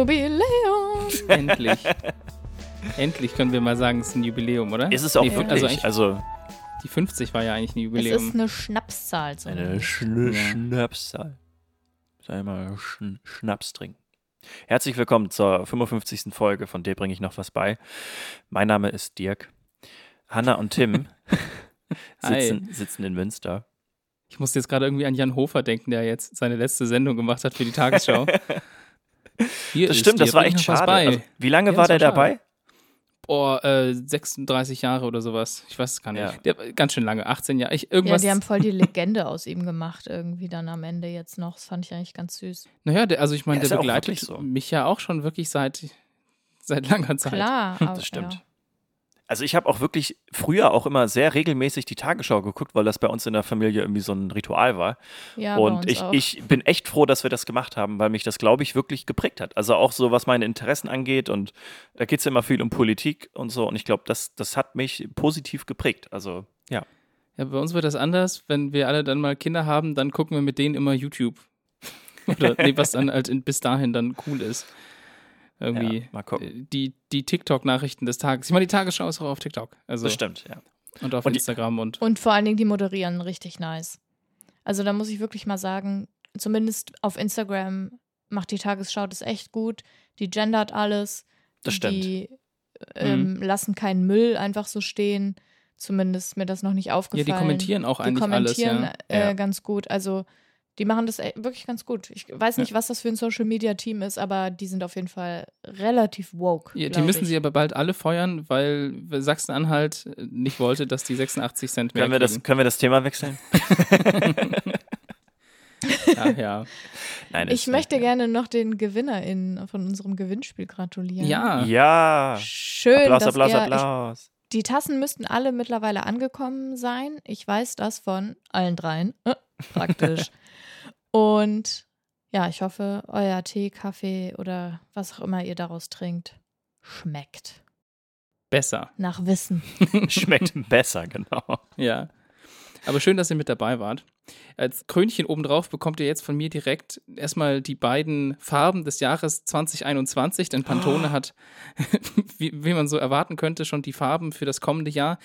Jubiläum. Endlich. Endlich können wir mal sagen, es ist ein Jubiläum, oder? Ist es auch Nee, wirklich? Also, Also, die 50 war ja eigentlich ein Es Jubiläum. ist eine Schnapszahl. eine zumindest. Schn Ja. Schnapszahl. Sei mal Schn Schnaps trinken. Herzlich willkommen zur 55. Folge von Dir bringe ich noch was bei. Mein Name ist Dirk. Hanna und Tim sitzen, sitzen in Münster. Ich musste jetzt gerade irgendwie an Jan Hofer denken, der jetzt seine letzte Sendung gemacht hat für die Tagesschau. Hier Das ist stimmt, das war echt schade. bei. Also, wie lange Ja, war der war dabei? Boah, äh, 36 Jahre oder sowas. Ich weiß es gar nicht. Ja. Der, ganz schön lange, 18 Jahre. Ich, Ja, irgendwas, die haben voll die Legende aus ihm gemacht, irgendwie dann am Ende jetzt noch. Das fand ich eigentlich ganz süß. naja, der, also ich meine, Ja, der ja begleitet so. mich ja auch schon wirklich seit, seit langer Zeit. Klar, aber, Das stimmt. Also ich habe auch wirklich früher auch immer sehr regelmäßig die Tagesschau geguckt, weil das bei uns in der Familie irgendwie so ein Ritual war. Ja, bei und uns ich, auch. ich bin echt froh, dass wir das gemacht haben, weil mich das, glaube ich, wirklich geprägt hat. Also auch so, was meine Interessen angeht. Und da geht es ja immer viel um Politik und so. Und ich glaube, das, das hat mich positiv geprägt. Also ja. Ja, bei uns wird das anders. Wenn wir alle dann mal Kinder haben, dann gucken wir mit denen immer YouTube. Oder nee, was dann halt in, bis dahin dann cool ist. Irgendwie. Ja, mal gucken. äh, Die, die TikTok-Nachrichten des Tages. Ich meine, die Tagesschau ist auch auf TikTok. Also, Das stimmt, ja. Und auf Und die- Instagram und. Und vor allen Dingen, die moderieren richtig nice. Also da muss ich wirklich mal sagen, zumindest auf Instagram macht die Tagesschau das echt gut. Die gendert alles. Das stimmt. Die ähm, lassen keinen Müll einfach so stehen. Zumindest mir das noch nicht Ja, aufgefallen. die kommentieren auch Die eigentlich alles, kommentieren ja. äh, Ja. ganz gut. Also die machen das e- wirklich ganz gut. Ich weiß nicht, was das für ein Social Media Team ist, aber die sind auf jeden Fall relativ woke. Ja, die müssen ich. sie aber bald alle feuern, weil Sachsen-Anhalt nicht wollte, dass die 86 Cent mehr Können wir, das, können wir das Thema wechseln? Ja, ja. Nein, Ich möchte gerne noch den GewinnerInnen von unserem Gewinnspiel gratulieren. Ja, Ja. Schön, Applaus, dass Applaus, ihr, Applaus. Ich, die Tassen müssten alle mittlerweile angekommen sein. Ich weiß das von allen dreien. Äh, praktisch. Und ja, ich hoffe, euer Tee, Kaffee oder was auch immer ihr daraus trinkt, schmeckt. besser. Nach Wissen. Schmeckt besser, genau. Ja. Aber schön, dass ihr mit dabei wart. Als Krönchen obendrauf bekommt ihr jetzt von mir direkt erstmal die beiden Farben des Jahres 2021, denn Pantone hat, wie, wie man so erwarten könnte, schon die Farben für das kommende Jahr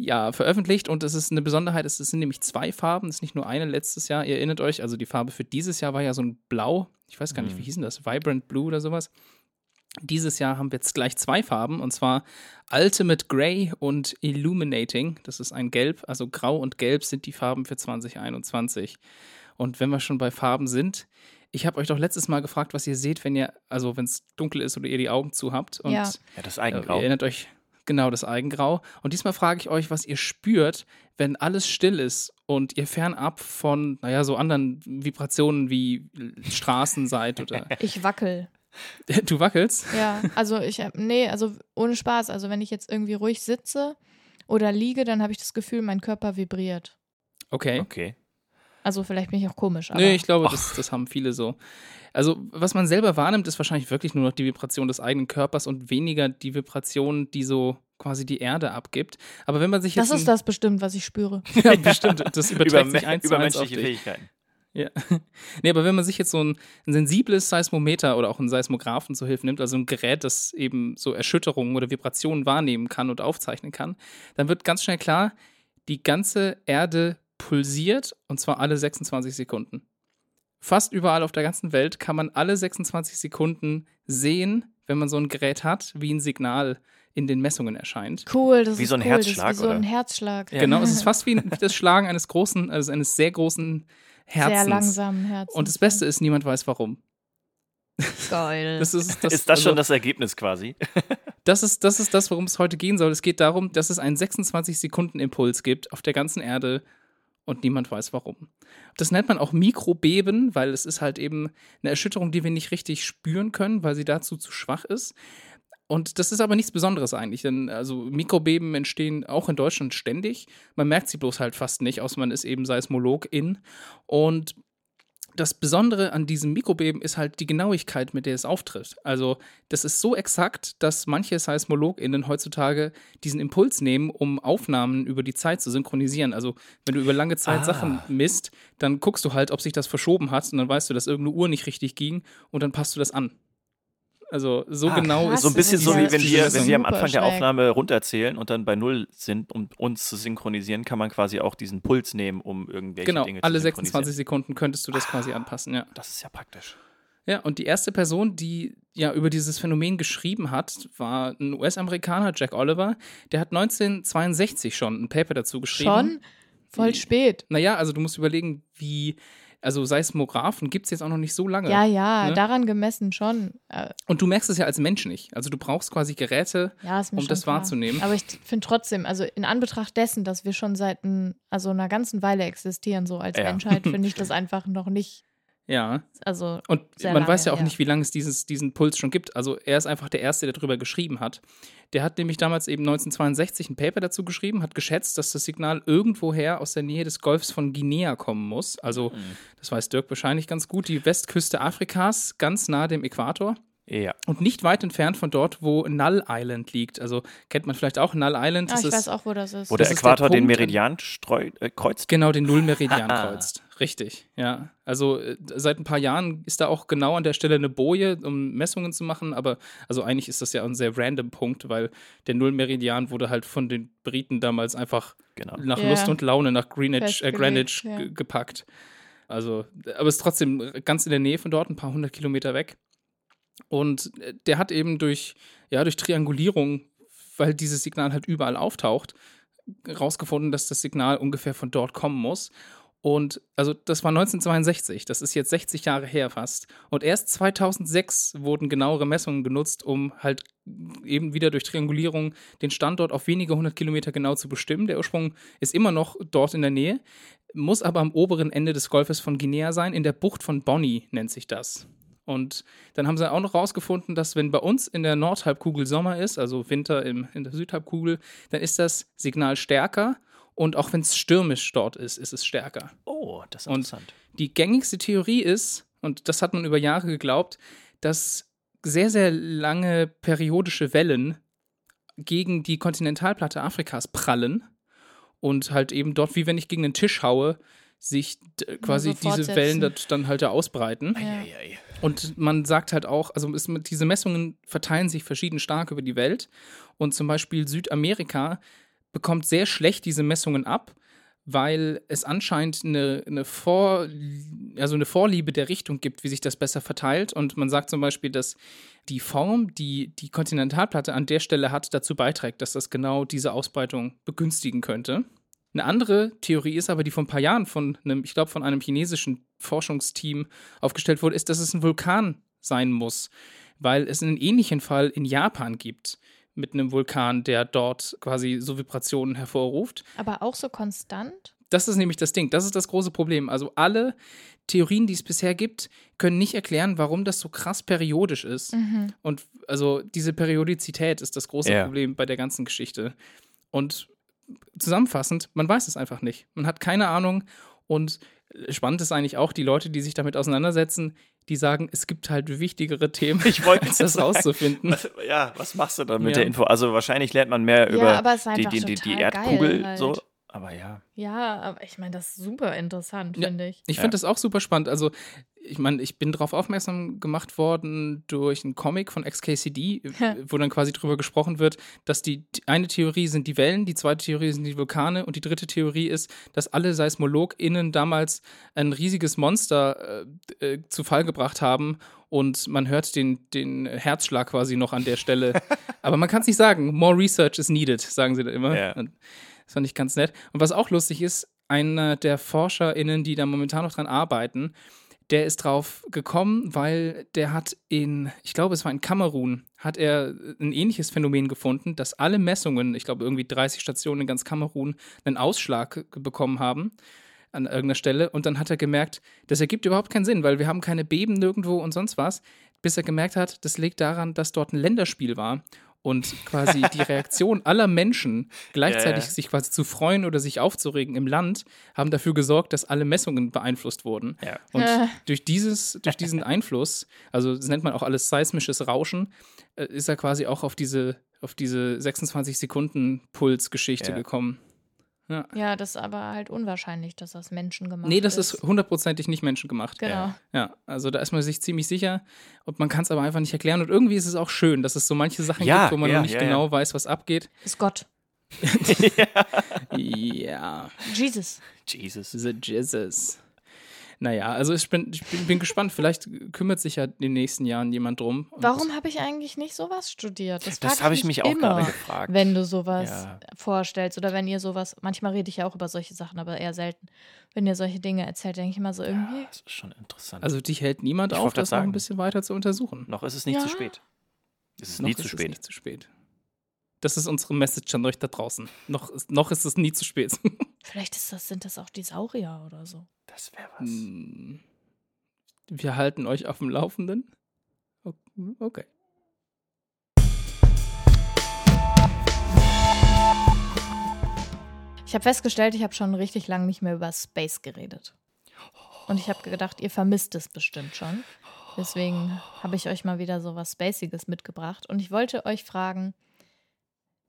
ja, veröffentlicht und es ist eine Besonderheit, es sind nämlich zwei Farben, es ist nicht nur eine letztes Jahr, ihr erinnert euch, also die Farbe für dieses Jahr war ja so ein Blau, ich weiß gar nicht, wie hieß denn das, Vibrant Blue oder sowas. Dieses Jahr haben wir jetzt gleich zwei Farben und zwar Ultimate Grey und Illuminating. Das ist ein Gelb, also Grau und Gelb sind die Farben für 2021. Und wenn wir schon bei Farben sind, ich habe euch doch letztes Mal gefragt, was ihr seht, wenn ihr, also wenn es dunkel ist oder ihr die Augen zu habt. Und Ja. Ja, das äh, ihr Eigengrau. erinnert euch genau das Eigengrau. Und diesmal frage ich euch, was ihr spürt, wenn alles still ist und ihr fernab von, naja, so anderen Vibrationen wie Straßen seid oder Ich wackel. du wackelst. Ja, also ich, hab- nee, also ohne Spaß. Also wenn ich jetzt irgendwie ruhig sitze oder liege, dann habe ich das Gefühl, mein Körper vibriert. Okay. Okay. Also vielleicht bin ich auch komisch, aber Nee, ich glaube, das, das haben viele so. Also, was man selber wahrnimmt, ist wahrscheinlich wirklich nur noch die Vibration des eigenen Körpers und weniger die Vibration, die so quasi die Erde abgibt. Aber wenn man sich jetzt. das ist das bestimmt, was ich spüre. Ja, bestimmt. Das überträgt sich Überme- eins zu eins auf Übermenschliche dich. Fähigkeiten. Ja. Nee, aber wenn man sich jetzt so ein, ein sensibles Seismometer oder auch einen Seismographen zur Hilfe nimmt, also ein Gerät, das eben so Erschütterungen oder Vibrationen wahrnehmen kann und aufzeichnen kann, dann wird ganz schnell klar, die ganze Erde pulsiert und zwar alle 26 Sekunden. Fast überall auf der ganzen Welt kann man alle 26 Sekunden sehen, wenn man so ein Gerät hat, wie ein Signal in den Messungen erscheint. Cool, das Wie ist so ein cool. Herzschlag, das ist wie so ein oder? Herzschlag. Genau, es ist fast wie wie das Schlagen eines großen, also eines sehr großen Herzens. Sehr langsamen Herzen. Und das Beste ist, niemand weiß warum. Geil. Das ist das, ist das also, schon das Ergebnis quasi? das ist das, ist das worum es heute gehen soll. Es geht darum, dass es einen 26-Sekunden-Impuls gibt auf der ganzen Erde und niemand weiß warum. Das nennt man auch Mikrobeben, weil es ist halt eben eine Erschütterung, die wir nicht richtig spüren können, weil sie dazu zu schwach ist. Und das ist aber nichts Besonderes eigentlich, denn also Mikrobeben entstehen auch in Deutschland ständig. Man merkt sie bloß halt fast nicht, außer man ist eben Seismologin. Und das Besondere an diesem Mikrobeben ist halt die Genauigkeit, mit der es auftritt. Also, das ist so exakt, dass manche SeismologInnen heutzutage diesen Impuls nehmen, um Aufnahmen über die Zeit zu synchronisieren. Also, wenn du über lange Zeit Ah. Sachen misst, dann guckst du halt, ob sich das verschoben hat und dann weißt du, dass irgendeine Uhr nicht richtig ging und dann passt du das an. Also so Ah, genau krass, ist So ein bisschen so wie wenn wir, wenn wir am Anfang der. Aufnahme runterzählen und dann bei Null sind, um uns zu synchronisieren, kann man quasi auch diesen Puls nehmen, um irgendwelche Genau, Dinge alle zu synchronisieren. 26 Sekunden könntest du das quasi anpassen, ja. Das ist ja praktisch. Ja, und die erste Person, die ja über dieses Phänomen geschrieben hat, war ein US-Amerikaner, Jack Oliver. Der hat 1962 schon ein Paper dazu geschrieben. Schon? Voll spät. Naja, also du musst überlegen, wie, also Seismographen gibt es jetzt auch noch nicht so lange. Ja, ja, ne? daran gemessen schon. Äh, Und du merkst es ja als Mensch nicht. Also du brauchst quasi Geräte, ja, um das klar. wahrzunehmen. Aber ich finde trotzdem, also in Anbetracht dessen, dass wir schon seit ein, also einer ganzen Weile existieren, so als Ja. Menschheit, finde ich das einfach noch nicht, Ja. also Und man lange, weiß ja auch ja. nicht, wie lange es dieses, diesen Puls schon gibt. Also er ist einfach der Erste, der darüber geschrieben hat. Der hat nämlich damals eben 1962 ein Paper dazu geschrieben, hat geschätzt, dass das Signal irgendwoher aus der Nähe des Golfs von Guinea kommen muss. Also, das weiß Dirk wahrscheinlich ganz gut, die Westküste Afrikas, ganz nahe dem Äquator. Ja. Und nicht weit entfernt von dort, wo Null Island liegt. Also kennt man vielleicht auch Null Island. ah, ich ist weiß auch, wo das ist. Wo der Das der Äquator den Punkt, Meridian streu, äh, kreuzt. Genau, den Nullmeridian kreuzt. Richtig, ja. Also äh, seit ein paar Jahren ist da auch genau an der Stelle eine Boje, um Messungen zu machen, aber also eigentlich ist das ja ein sehr random Punkt, weil der Nullmeridian wurde halt von den Briten damals einfach Genau. nach Ja. Lust und Laune nach Greenwich, äh, Greenwich ja. ge- gepackt. Also, aber es ist trotzdem ganz in der Nähe von dort, ein paar hundert Kilometer weg. Und äh, der hat eben durch, ja, durch Triangulierung, weil dieses Signal halt überall auftaucht, rausgefunden, dass das Signal ungefähr von dort kommen muss. Und also das war 1962, das ist jetzt 60 Jahre her fast. Und erst 2006 wurden genauere Messungen genutzt, um halt eben wieder durch Triangulierung den Standort auf wenige hundert Kilometer genau zu bestimmen. Der Ursprung ist immer noch dort in der Nähe, muss aber am oberen Ende des Golfes von Guinea sein, in der Bucht von Bonny nennt sich das. Und dann haben sie auch noch rausgefunden, dass wenn bei uns in der Nordhalbkugel Sommer ist, also Winter im, in der Südhalbkugel, dann ist das Signal stärker und auch wenn es stürmisch dort ist, ist es stärker. Oh, das ist Und- interessant. Die gängigste Theorie ist, und das hat man über Jahre geglaubt, dass sehr, sehr lange periodische Wellen gegen die Kontinentalplatte Afrikas prallen und halt eben dort, wie wenn ich gegen einen Tisch haue, sich quasi so diese fortsetzen. Wellen dort dann halt da ausbreiten. Ja. Und man sagt halt auch, also es, diese Messungen verteilen sich verschieden stark über die Welt. Und zum Beispiel Südamerika bekommt sehr schlecht diese Messungen ab, weil es anscheinend eine, eine, Vor, also eine Vorliebe der Richtung gibt, wie sich das besser verteilt. Und man sagt zum Beispiel, dass die Form, die die Kontinentalplatte an der Stelle hat, dazu beiträgt, dass das genau diese Ausbreitung begünstigen könnte. Eine andere Theorie ist aber, die vor ein paar Jahren von einem, ich glaube, von einem chinesischen Forschungsteam aufgestellt wurde, ist, dass es ein Vulkan sein muss, weil es einen ähnlichen Fall in Japan gibt mit einem Vulkan, der dort quasi so Vibrationen hervorruft. Aber auch so konstant? Das ist nämlich das Ding, das ist das große Problem. Also alle Theorien, die es bisher gibt, können nicht erklären, warum das so krass periodisch ist. Mhm. Und also diese Periodizität ist das große Ja. Problem bei der ganzen Geschichte. Und zusammenfassend, man weiß es einfach nicht. Man hat keine Ahnung. Und spannend ist eigentlich auch, die Leute, die sich damit auseinandersetzen, die sagen, es gibt halt wichtigere Themen, Ich wollte als das rauszufinden. Was, ja, was machst du dann mit Ja. der Info? Also wahrscheinlich lernt man mehr Ja, über die, die, die, Erdkugel halt. so. Aber ja. Ja, aber ich meine, das ist super interessant, Ja. finde ich. Ich Ja. finde das auch super spannend. Also, ich meine, ich bin darauf aufmerksam gemacht worden durch einen Comic von XKCD, wo dann quasi drüber gesprochen wird, dass die die eine Theorie sind die Wellen, die zweite Theorie sind die Vulkane und die dritte Theorie ist, dass alle SeismologInnen damals ein riesiges Monster äh, äh, zu Fall gebracht haben und man hört den, den Herzschlag quasi noch an der Stelle. Aber man kann es nicht sagen. More research is needed, sagen sie da immer. Ja. Und Das fand ich ganz nett. Und was auch lustig ist, einer der ForscherInnen, die da momentan noch dran arbeiten, der ist drauf gekommen, weil der hat in, ich glaube, es war in Kamerun, hat er ein ähnliches Phänomen gefunden, dass alle Messungen, ich glaube, irgendwie 30 Stationen in ganz Kamerun, einen Ausschlag bekommen haben an irgendeiner Stelle. Und dann hat er gemerkt, das ergibt überhaupt keinen Sinn, weil wir haben keine Beben nirgendwo und sonst was. Bis er gemerkt hat, das liegt daran, dass dort ein Länderspiel war. Und quasi die Reaktion aller Menschen, gleichzeitig Ja, ja. sich quasi zu freuen oder sich aufzuregen im Land, haben dafür gesorgt, dass alle Messungen beeinflusst wurden. Ja. Und Äh. durch, dieses, durch diesen Einfluss, also das nennt man auch alles seismisches Rauschen, äh, ist er quasi auch auf diese, auf diese 26 Sekunden Pulsgeschichte Ja. gekommen. Ja. Ja, das ist aber halt unwahrscheinlich, dass das Menschen gemacht Nee, das ist hundertprozentig nicht menschengemacht. Genau. Ja, also da ist man sich ziemlich sicher und man kann es aber einfach nicht erklären. Und irgendwie ist es auch schön, dass es so manche Sachen Ja, gibt, wo man ja, noch nicht ja, ja. genau weiß, was abgeht. Ist Gott. ja, Jesus. Jesus. the Jesus. Naja, also ich bin, ich bin, bin gespannt. Vielleicht kümmert sich ja in den nächsten Jahren jemand drum. Warum habe ich eigentlich nicht sowas studiert? Das, Das habe ich mich auch immer, gerade gefragt. Wenn du sowas Ja. vorstellst oder wenn ihr sowas, manchmal rede ich ja auch über solche Sachen, aber eher selten. Wenn ihr solche Dinge erzählt, denke ich immer so irgendwie. Das ist schon interessant. Also dich hält niemand Ich auf, das grad noch ein sagen. bisschen weiter zu untersuchen. noch ist es nicht Ja. zu spät. Es ist noch nie ist zu es spät. nicht zu spät. Das ist unsere Message an euch da draußen. Noch ist, noch ist es nie zu spät. Vielleicht ist das, sind das auch die Saurier oder so. Das wäre was. Hm. Wir halten euch auf dem Laufenden. Okay. Ich habe festgestellt, ich habe schon richtig lange nicht mehr über Space geredet. Und ich habe gedacht, ihr vermisst es bestimmt schon. Deswegen habe ich euch mal wieder so was Spaciges mitgebracht. Und ich wollte euch fragen,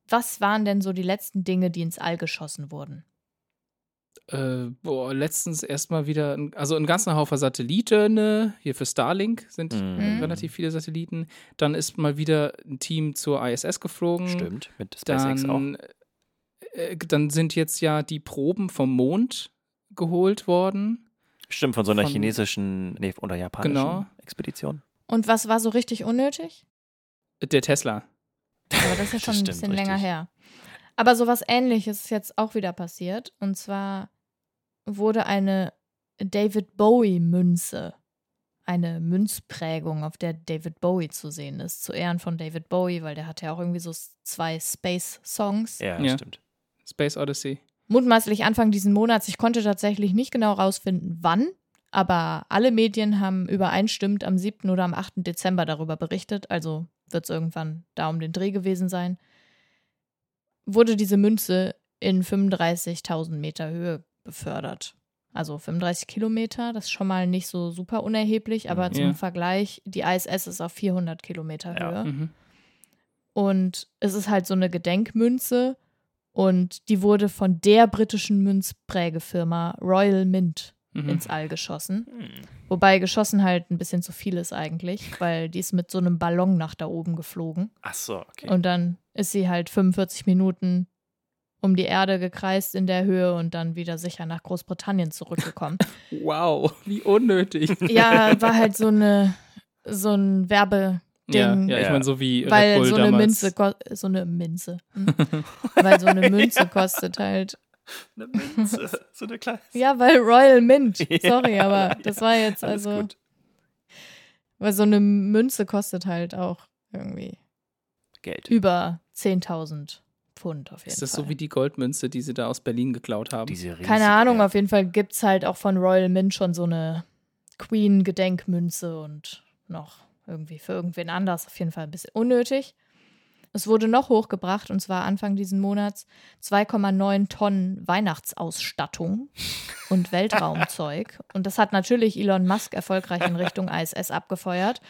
was waren denn so die letzten Dinge, die ins All geschossen wurden? Äh, boah, letztens erstmal wieder, ein- also ein ganzer Haufen Satelliten, hier für Starlink sind Mhm. relativ viele Satelliten. Dann ist mal wieder ein Team zur ISS geflogen. Stimmt, mit SpaceX auch. Dann, äh, dann sind jetzt ja die Proben vom Mond geholt worden. Stimmt, von so einer von- chinesischen nee, oder japanischen Genau. Expedition. Und was war so richtig unnötig? Der Tesla. Aber das ist ja schon ein bisschen länger richtig. her. Aber sowas ähnliches ist jetzt auch wieder passiert. Und zwar wurde eine David Bowie-Münze, eine Münzprägung, auf der David Bowie zu sehen ist, zu Ehren von David Bowie, weil der hatte ja auch irgendwie so zwei Space-Songs. Ja, Ja. stimmt. Space Odyssey. Mutmaßlich Anfang diesen Monats. Ich konnte tatsächlich nicht genau rausfinden, wann, aber alle Medien haben übereinstimmend am 7. oder am 8. Dezember darüber berichtet. Also wird es irgendwann da um den Dreh gewesen sein. Wurde diese Münze in 35.000 Meter Höhe befördert. Also 35 Kilometer, das ist schon mal nicht so super unerheblich, aber Mhm. zum Ja. Vergleich, die ISS ist auf 400 Kilometer Ja. Höhe. Mhm. Und es ist halt so eine Gedenkmünze und die wurde von der britischen Münzprägefirma Royal Mint Mhm. ins All geschossen. Hm. Wobei geschossen halt ein bisschen zu viel ist eigentlich, weil die ist mit so einem Ballon nach da oben geflogen. Ach so, okay. Und dann ist sie halt 45 Minuten um die Erde gekreist in der Höhe und dann wieder sicher nach Großbritannien zurückgekommen. Wow, wie unnötig. ja, war halt so eine so ein Werbe Ja, Ding. ja, ich Ja. meine, so wie Red weil Bull so eine damals. Münze ko- so eine Minze. Hm. weil so eine Münze kostet halt. Eine Münze, so eine kleine. Ja, weil Royal Mint. Ja, Sorry, aber das war jetzt also. gut. Weil so eine Münze kostet halt auch irgendwie Geld. über 10.000 Pfund auf jeden Ist das Fall. so wie die Goldmünze, die sie da aus Berlin geklaut haben? Diese riesige, Keine Ahnung, ja. auf jeden Fall gibt es halt auch von Royal Mint schon so eine Queen-Gedenkmünze und noch irgendwie für irgendwen anders auf jeden Fall ein bisschen unnötig. Es wurde noch hochgebracht und zwar Anfang diesen Monats 2,9 Tonnen Weihnachtsausstattung und Weltraumzeug. Und das hat natürlich Elon Musk erfolgreich in Richtung ISS abgefeuert.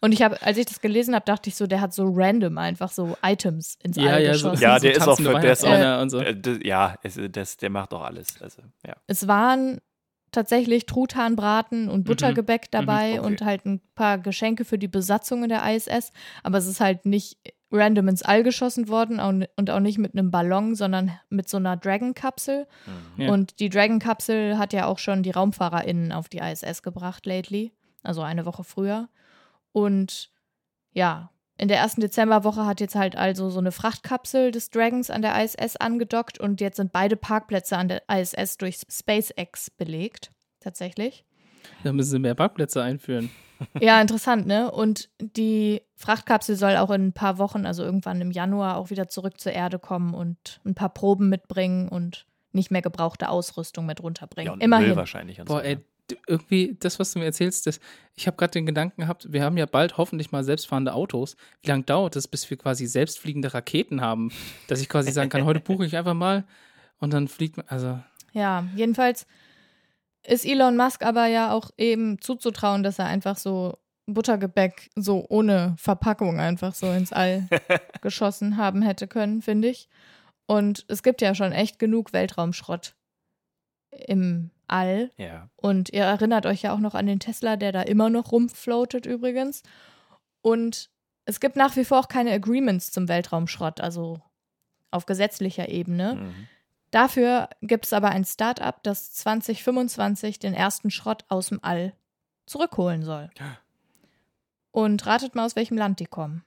Und ich habe, als ich das gelesen habe, dachte ich so, der hat so random einfach so Items ins ja, All ja, so, geschossen. Ja, der ist auch der ist auch- Weihnachtsmänner und so. Äh, ja, es, das, der macht auch alles. Also, ja. Es waren tatsächlich Truthahnbraten und Buttergebäck dabei Mhm, okay. und halt ein paar Geschenke für die Besatzung in der ISS. Aber es ist halt nicht random ins All geschossen worden und auch nicht mit einem Ballon, sondern mit so einer Dragon-Kapsel. Mhm. Ja. Und die Dragon-Kapsel hat ja auch schon die RaumfahrerInnen auf die ISS gebracht, lately. Also eine Woche früher. Und ja, in der ersten Dezemberwoche hat jetzt halt also so eine Frachtkapsel des Dragons an der ISS angedockt und jetzt sind beide Parkplätze an der ISS durch SpaceX belegt. Tatsächlich. Da müssen sie mehr Parkplätze einführen. Ja, interessant, ne? Und die Frachtkapsel soll auch in ein paar Wochen, also irgendwann im Januar, auch wieder zurück zur Erde kommen und ein paar Proben mitbringen und nicht mehr gebrauchte Ausrüstung mit ja, runterbringen. und Immerhin. Müll wahrscheinlich. Und Boah, so, ey, irgendwie, das, was du mir erzählst, das, ich habe gerade den Gedanken gehabt, wir haben ja bald hoffentlich mal selbstfahrende Autos. Wie lange dauert es, bis wir quasi selbstfliegende Raketen haben? Dass ich quasi sagen kann, heute buche ich einfach mal und dann fliegt man, also, Ja, jedenfalls ist Elon Musk aber ja auch eben zuzutrauen, dass er einfach so Buttergebäck so ohne Verpackung einfach so ins All geschossen haben hätte können, finde ich. Und es gibt ja schon echt genug Weltraumschrott im All. Ja. Und ihr erinnert euch ja auch noch an den Tesla, der da immer noch rumfloatet übrigens. Und es gibt nach wie vor auch keine Agreements zum Weltraumschrott, also auf gesetzlicher Ebene. Mhm. Dafür gibt es aber ein Start-up, das 2025 den ersten Schrott aus dem All zurückholen soll. Und ratet mal, aus welchem Land die kommen.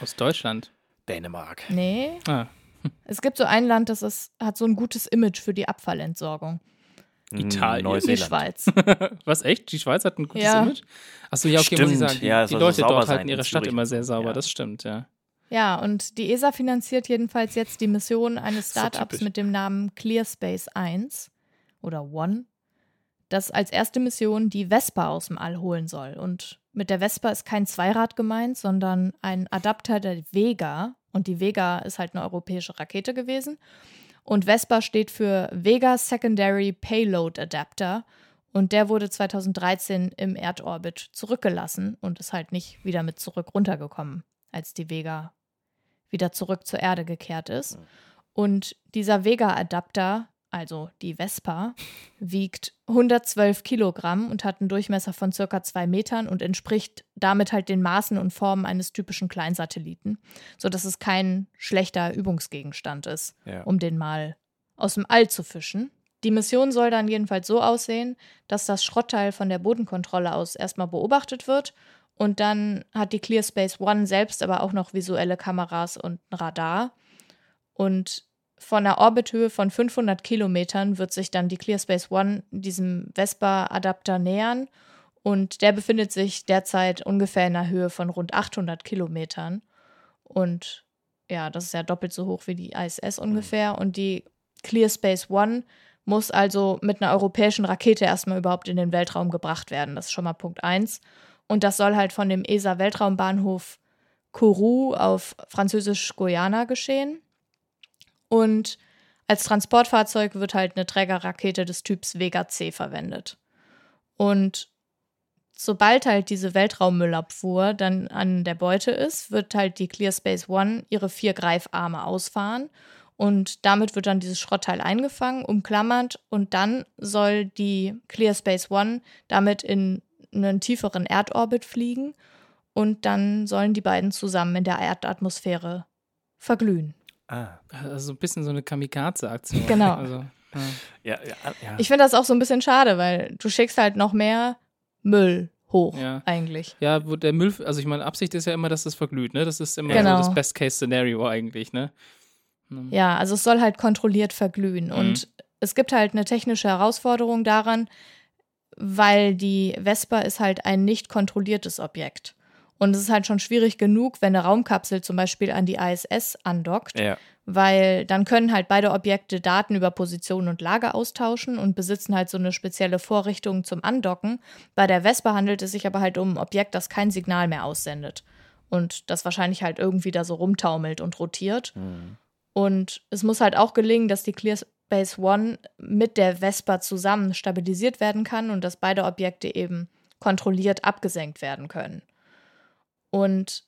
Aus Deutschland. Dänemark. Nee, Ah, es gibt so ein Land, das ist, hat so ein gutes Image für die Abfallentsorgung. Italien. Hm, Die Neuseeland. Schweiz. was echt? Die Schweiz hat ein gutes Ja. Image? Achso, ja, okay, muss ich Stimmt, sagen. Die, ja, die Leute dort halten ihre Stadt immer sehr sauber, ja. das stimmt, ja. Ja, und die ESA finanziert jedenfalls jetzt die Mission eines So Startups typisch. mit dem Namen ClearSpace 1 oder One, das als erste Mission die Vespa aus dem All holen soll. Und mit der Vespa ist kein Zweirad gemeint, sondern ein Adapter der Vega. Und die Vega ist halt eine europäische Rakete gewesen. Und Vespa steht für Vega Secondary Payload Adapter. Und der wurde 2013 im Erdorbit zurückgelassen und ist halt nicht wieder mit zurück runtergekommen, als die Vega wieder zurück zur Erde gekehrt ist. Und dieser Vega-Adapter, also die Vespa, wiegt 112 Kilogramm und hat einen Durchmesser von circa zwei Metern und entspricht damit halt den Maßen und Formen eines typischen Kleinsatelliten, sodass es kein schlechter Übungsgegenstand ist, Ja. um den mal aus dem All zu fischen. Die Mission soll dann jedenfalls so aussehen, dass das Schrottteil von der Bodenkontrolle aus erstmal beobachtet wird und dann hat die ClearSpace One selbst aber auch noch visuelle Kameras und ein Radar. Und von einer Orbithöhe von 500 Kilometern wird sich dann die ClearSpace One diesem Vespa-Adapter nähern. Und der befindet sich derzeit ungefähr in einer Höhe von rund 800 Kilometern. Und ja, das ist ja doppelt so hoch wie die ISS ungefähr. Und die ClearSpace One muss also mit einer europäischen Rakete erstmal überhaupt in den Weltraum gebracht werden. Das ist schon mal Punkt eins. Und das soll halt von dem ESA-Weltraumbahnhof Kourou auf Französisch-Guyana geschehen. Und als Transportfahrzeug wird halt eine Trägerrakete des Typs Vega C verwendet. Und sobald halt diese Weltraummüllabfuhr dann an der Beute ist, wird halt die ClearSpace One ihre vier Greifarme ausfahren und damit wird dann dieses Schrottteil eingefangen, umklammert und dann soll die ClearSpace One damit in einen tieferen Erdorbit fliegen und dann sollen die beiden zusammen in der Erdatmosphäre verglühen. Ah. Also ein bisschen so eine Kamikaze-Aktion. Genau. Also, ja. Ja, ja, ja. Ich finde das auch so ein bisschen schade, weil du schickst halt noch mehr Müll hoch Ja. eigentlich. Ja, wo der Müll, also ich meine, Absicht ist ja immer, dass es verglüht, ne? Das ist immer Genau. so das Best-Case-Szenario eigentlich, ne? Hm. Ja, also es soll halt kontrolliert verglühen. Mhm. Und es gibt halt eine technische Herausforderung daran, weil die Vespa ist halt ein nicht kontrolliertes Objekt. Und es ist halt schon schwierig genug, wenn eine Raumkapsel zum Beispiel an die ISS andockt, ja. weil dann können halt beide Objekte Daten über Position und Lage austauschen und besitzen halt so eine spezielle Vorrichtung zum Andocken. Bei der Vespa handelt es sich aber halt um ein Objekt, das kein Signal mehr aussendet und das wahrscheinlich halt irgendwie da so rumtaumelt und rotiert. Hm. Und es muss halt auch gelingen, dass die ClearSpace One mit der Vespa zusammen stabilisiert werden kann und dass beide Objekte eben kontrolliert abgesenkt werden können. Und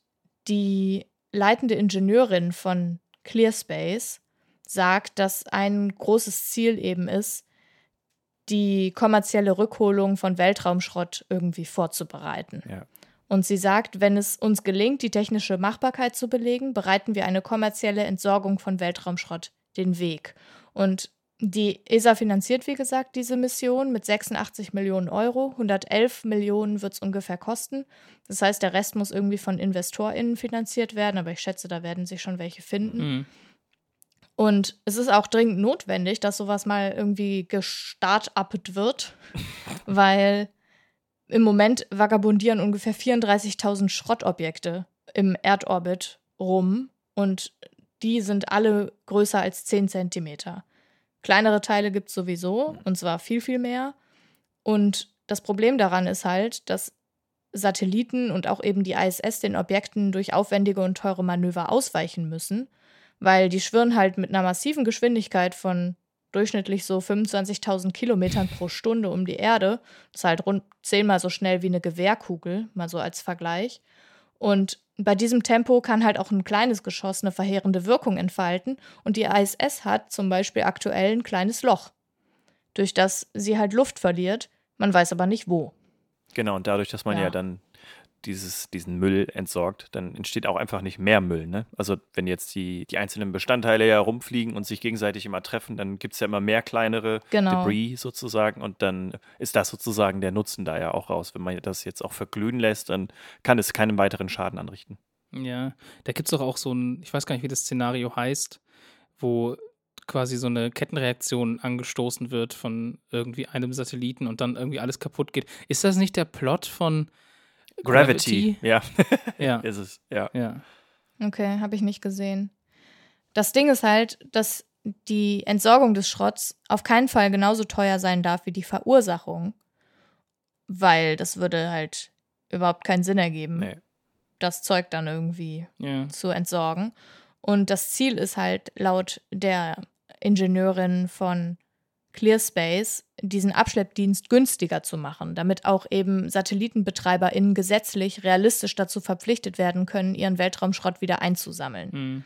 die leitende Ingenieurin von ClearSpace sagt, dass ein großes Ziel eben ist, die kommerzielle Rückholung von Weltraumschrott irgendwie vorzubereiten. Ja. Und sie sagt, wenn es uns gelingt, die technische Machbarkeit zu belegen, bereiten wir eine kommerzielle Entsorgung von Weltraumschrott den Weg. Und die ESA finanziert, wie gesagt, diese Mission mit 86 Millionen Euro. 111 Millionen wird es ungefähr kosten. Das heißt, der Rest muss irgendwie von InvestorInnen finanziert werden, aber ich schätze, da werden sich schon welche finden. Hm. Und es ist auch dringend notwendig, dass sowas mal irgendwie gestartupt wird, weil im Moment vagabundieren ungefähr 34.000 Schrottobjekte im Erdorbit rum und die sind alle größer als 10 Zentimeter. Kleinere Teile gibt es sowieso und zwar viel, viel mehr. Und das Problem daran ist halt, dass Satelliten und auch eben die ISS den Objekten durch aufwendige und teure Manöver ausweichen müssen, weil die schwirren halt mit einer massiven Geschwindigkeit von durchschnittlich so 25.000 Kilometern pro Stunde um die Erde. Das ist halt rund zehnmal so schnell wie eine Gewehrkugel, mal so als Vergleich. Und bei diesem Tempo kann halt auch ein kleines Geschoss eine verheerende Wirkung entfalten. Und die ISS hat zum Beispiel aktuell ein kleines Loch, durch das sie halt Luft verliert. Man weiß aber nicht wo. Genau, und dadurch, dass man ja, Ja. dann dieses, diesen Müll entsorgt, dann entsteht auch einfach nicht mehr Müll. Ne? Also wenn jetzt die, die einzelnen Bestandteile ja rumfliegen und sich gegenseitig immer treffen, dann gibt es ja immer mehr kleinere Genau. Debris sozusagen und dann ist das sozusagen der Nutzen da ja auch raus. Wenn man das jetzt auch verglühen lässt, dann kann es keinen weiteren Schaden anrichten. Ja, da gibt es doch auch so ein, ich weiß gar nicht, wie das Szenario heißt, wo quasi so eine Kettenreaktion angestoßen wird von irgendwie einem Satelliten und dann irgendwie alles kaputt geht. Ist das nicht der Plot von Gravity, ja, Ja, ist es, ja. ja. Okay, habe ich nicht gesehen. Das Ding ist halt, dass die Entsorgung des Schrotts auf keinen Fall genauso teuer sein darf wie die Verursachung, weil das würde halt überhaupt keinen Sinn ergeben, Nee. das Zeug dann irgendwie ja. zu entsorgen. Und das Ziel ist halt laut der Ingenieurin von ClearSpace, diesen Abschleppdienst günstiger zu machen, damit auch eben SatellitenbetreiberInnen gesetzlich realistisch dazu verpflichtet werden können, ihren Weltraumschrott wieder einzusammeln. Hm.